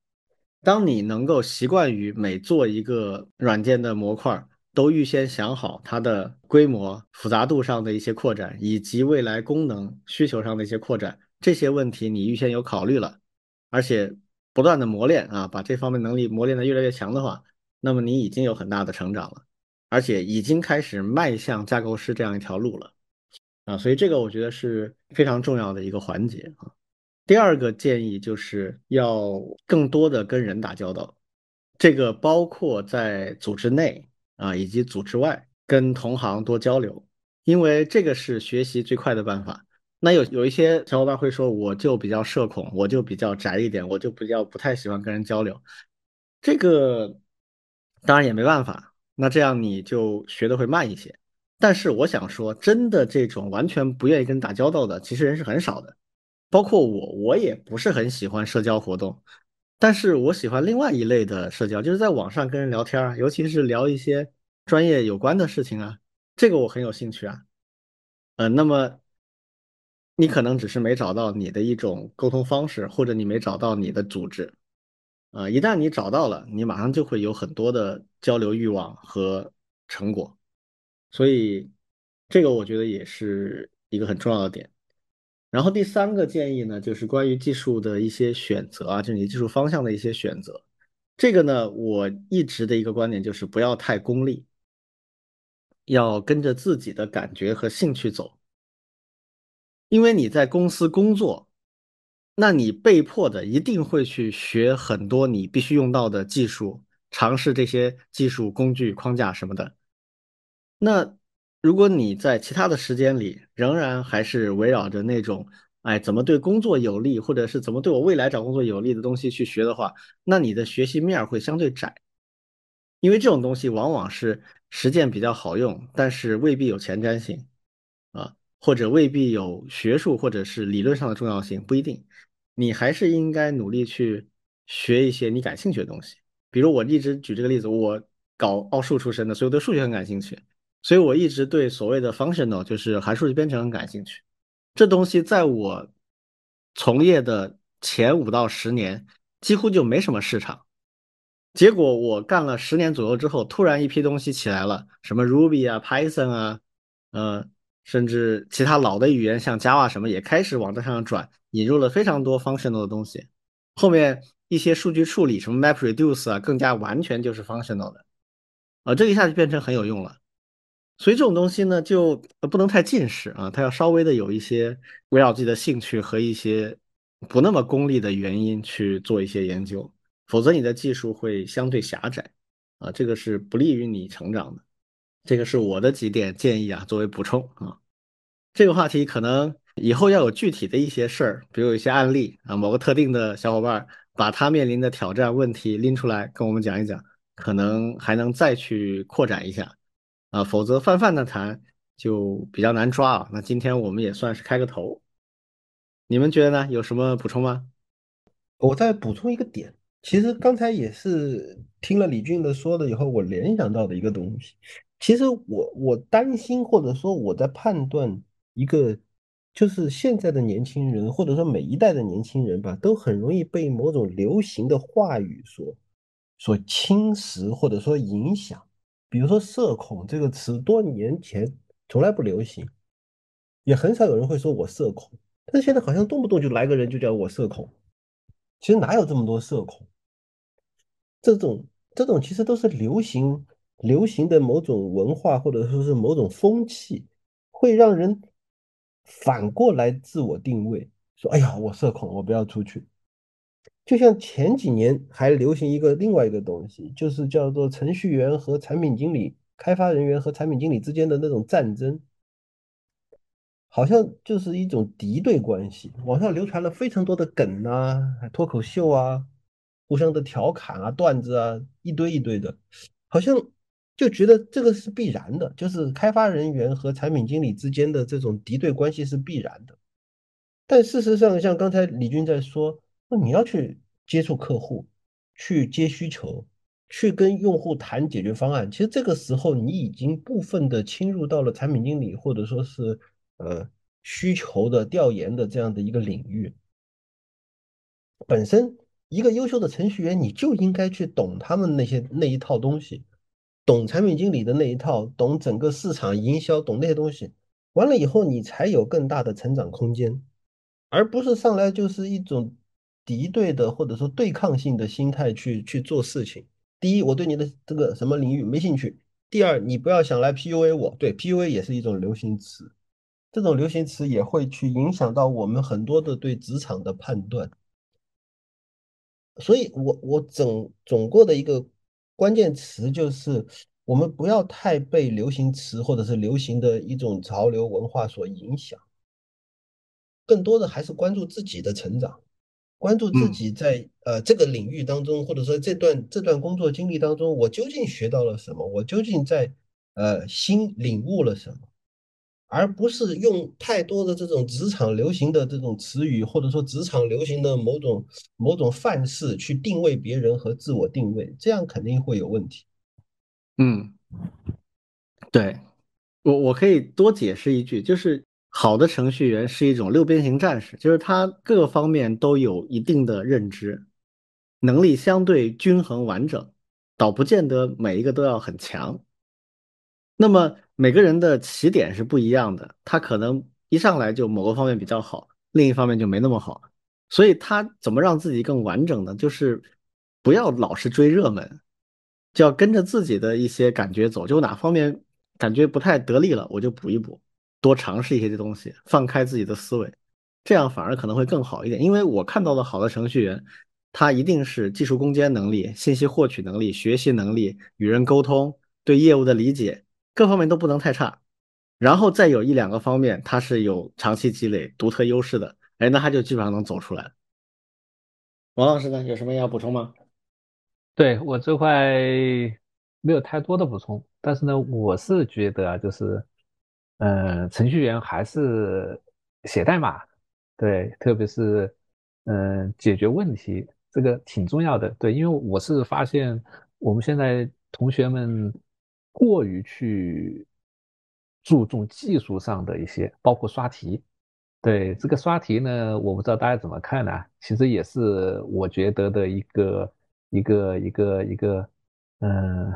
当你能够习惯于每做一个软件的模块，都预先想好它的规模、复杂度上的一些扩展，以及未来功能需求上的一些扩展，这些问题你预先有考虑了，而且不断的磨练啊，把这方面能力磨练的越来越强的话，那么你已经有很大的成长了，而且已经开始迈向架构师这样一条路了。啊，所以这个我觉得是非常重要的一个环节啊。第二个建议就是要更多的跟人打交道，这个包括在组织内啊以及组织外跟同行多交流，因为这个是学习最快的办法。那有有一些小伙伴会说，我就比较社恐，我就比较宅一点，我就比较不太喜欢跟人交流。这个当然也没办法，那这样你就学的会慢一些。但是我想说，真的这种完全不愿意跟人打交道的，其实人是很少的。包括我，我也不是很喜欢社交活动。但是我喜欢另外一类的社交，就是在网上跟人聊天啊，尤其是聊一些专业有关的事情啊，这个我很有兴趣啊。呃，那么你可能只是没找到你的一种沟通方式，或者你没找到你的组织。啊，一旦你找到了，你马上就会有很多的交流欲望和成果。所以，这个我觉得也是一个很重要的点。然后第三个建议呢，就是关于技术的一些选择啊，就是你技术方向的一些选择。这个呢，我一直的一个观点就是不要太功利，要跟着自己的感觉和兴趣走。因为你在公司工作，那你被迫的一定会去学很多你必须用到的技术，尝试这些技术工具框架什么的。那如果你在其他的时间里仍然还是围绕着那种，哎，怎么对工作有利，或者是怎么对我未来找工作有利的东西去学的话，那你的学习面会相对窄，因为这种东西往往是实践比较好用，但是未必有前瞻性，或者未必有学术或者是理论上的重要性，不一定。你还是应该努力去学一些你感兴趣的东西，比如我一直举这个例子，我搞奥数出身的，所以我对数学很感兴趣。所以我一直对所谓的 functional 就是函数编程很感兴趣。这东西在我从业的前五到十年几乎就没什么市场。结果我干了十年左右之后，突然一批东西起来了，什么 Ruby 啊、Python 啊，呃，甚至其他老的语言像 Java 什么也开始往这上转，引入了非常多 functional 的东西。后面一些数据处理，什么 MapReduce 啊，更加完全就是 functional 的。啊，这一下就变成很有用了。所以这种东西呢，就不能太近视啊，它要稍微的有一些围绕自己的兴趣和一些不那么功利的原因去做一些研究，否则你的技术会相对狭窄啊，这个是不利于你成长的。这个是我的几点建议啊，作为补充啊。这个话题可能以后要有具体的一些事儿，比如有一些案例啊，某个特定的小伙伴把他面临的挑战问题拎出来跟我们讲一讲，可能还能再去扩展一下。啊，否则泛泛的谈就比较难抓啊。那今天我们也算是开个头，你们觉得呢？有什么补充吗？我再补充一个点，其实刚才也是听了李俊的说的以后，我联想到的一个东西。其实我我担心或者说我在判断一个，就是现在的年轻人或者说每一代的年轻人吧，都很容易被某种流行的话语所所侵蚀或者说影响。比如说“社恐”这个词，多年前从来不流行，也很少有人会说我社恐。但是现在好像动不动就来个人就叫我社恐。其实哪有这么多社恐？这种这种其实都是流行流行的某种文化或者说是某种风气，会让人反过来自我定位，说：“哎呀，我社恐，我不要出去。”就像前几年还流行一个另外一个东西，就是叫做程序员和产品经理、开发人员和产品经理之间的那种战争，好像就是一种敌对关系。网上流传了非常多的梗啊、脱口秀啊、互相的调侃啊、段子啊，一堆一堆的，好像就觉得这个是必然的，就是开发人员和产品经理之间的这种敌对关系是必然的。但事实上，像刚才李军在说。那你要去接触客户，去接需求，去跟用户谈解决方案。其实这个时候，你已经部分的侵入到了产品经理或者说是呃需求的调研的这样的一个领域。本身一个优秀的程序员，你就应该去懂他们那些那一套东西，懂产品经理的那一套，懂整个市场营销，懂那些东西。完了以后，你才有更大的成长空间，而不是上来就是一种。敌对的或者说对抗性的心态去去做事情。第一，我对你的这个什么领域没兴趣；第二，你不要想来 PUA 我。对，PUA 也是一种流行词，这种流行词也会去影响到我们很多的对职场的判断。所以，我我总总过的一个关键词就是，我们不要太被流行词或者是流行的一种潮流文化所影响，更多的还是关注自己的成长。关注自己在呃这个领域当中，或者说这段这段工作经历当中，我究竟学到了什么？我究竟在呃新领悟了什么？而不是用太多的这种职场流行的这种词语，或者说职场流行的某种某种范式去定位别人和自我定位，这样肯定会有问题。嗯，对我我可以多解释一句，就是。好的程序员是一种六边形战士，就是他各方面都有一定的认知，能力相对均衡完整，倒不见得每一个都要很强。那么每个人的起点是不一样的，他可能一上来就某个方面比较好，另一方面就没那么好。所以他怎么让自己更完整呢？就是不要老是追热门，就要跟着自己的一些感觉走，就哪方面感觉不太得力了，我就补一补。多尝试一些这东西，放开自己的思维，这样反而可能会更好一点。因为我看到的好的程序员，他一定是技术攻坚能力、信息获取能力、学习能力、与人沟通、对业务的理解，各方面都不能太差。然后再有一两个方面，他是有长期积累、独特优势的，哎，那他就基本上能走出来。王老师呢，有什么要补充吗？对我这块没有太多的补充，但是呢，我是觉得啊，就是。嗯，程序员还是写代码，对，特别是嗯解决问题，这个挺重要的。对，因为我是发现我们现在同学们过于去注重技术上的一些，包括刷题。对这个刷题呢，我不知道大家怎么看呢？其实也是我觉得的一个一个一个一个，嗯，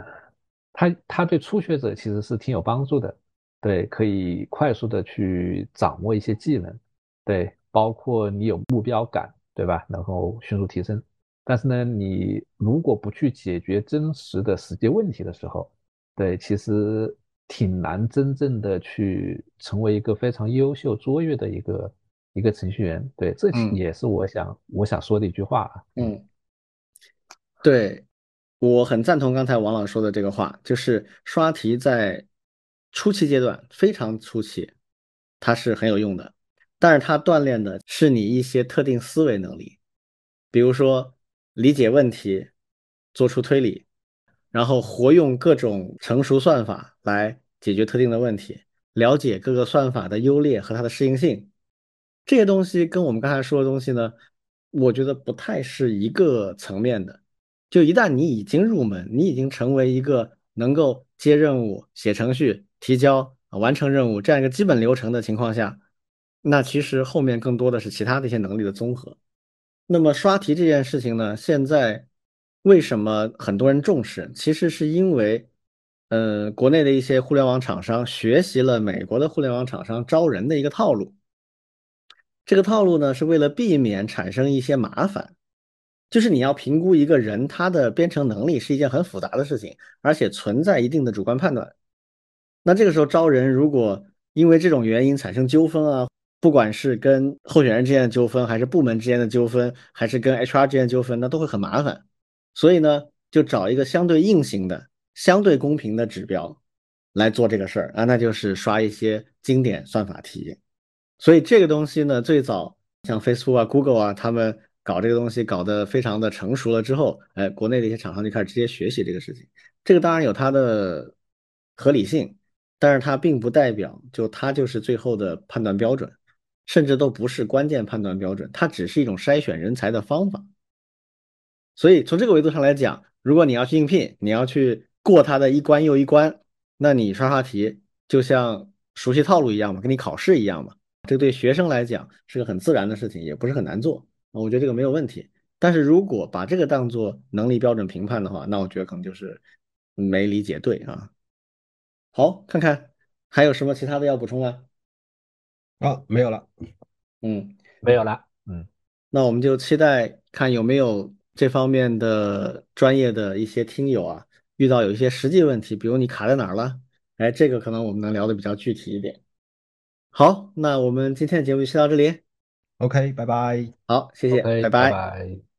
他他对初学者其实是挺有帮助的。对，可以快速的去掌握一些技能，对，包括你有目标感，对吧？然后迅速提升。但是呢，你如果不去解决真实的实际问题的时候，对，其实挺难真正的去成为一个非常优秀卓越的一个一个程序员。对，这也是我想我想说的一句话。嗯，对，我很赞同刚才王老说的这个话，就是刷题在初期阶段非常初期，它是很有用的，但是它锻炼的是你一些特定思维能力，比如说理解问题、做出推理，然后活用各种成熟算法来解决特定的问题，了解各个算法的优劣和它的适应性，这些东西跟我们刚才说的东西呢，我觉得不太是一个层面的。就一旦你已经入门，你已经成为一个能够接任务、写程序、提交、完成任务这样一个基本流程的情况下，那其实后面更多的是其他的一些能力的综合。那么刷题这件事情呢，现在为什么很多人重视？其实是因为，呃，国内的一些互联网厂商学习了美国的互联网厂商招人的一个套路。这个套路呢，是为了避免产生一些麻烦。就是你要评估一个人他的编程能力是一件很复杂的事情，而且存在一定的主观判断。那这个时候招人，如果因为这种原因产生纠纷啊，不管是跟候选人之间的纠纷，还是部门之间的纠纷，还是跟 HR 之间的纠纷，那都会很麻烦。所以呢，就找一个相对硬性的、相对公平的指标来做这个事儿啊，那就是刷一些经典算法题。所以这个东西呢，最早像 Facebook 啊、Google 啊，他们。搞这个东西搞得非常的成熟了之后，哎，国内的一些厂商就开始直接学习这个事情。这个当然有它的合理性，但是它并不代表就它就是最后的判断标准，甚至都不是关键判断标准，它只是一种筛选人才的方法。所以从这个维度上来讲，如果你要去应聘，你要去过它的一关又一关，那你刷刷题就像熟悉套路一样嘛，跟你考试一样嘛。这对学生来讲是个很自然的事情，也不是很难做。我觉得这个没有问题，但是如果把这个当做能力标准评判的话，那我觉得可能就是没理解对啊。好，看看还有什么其他的要补充吗？啊，没有了。嗯，没有了。嗯，那我们就期待看有没有这方面的专业的一些听友啊，遇到有一些实际问题，比如你卡在哪儿了，哎，这个可能我们能聊的比较具体一点。好，那我们今天的节目就先到这里。OK，拜拜。好，谢谢，拜拜。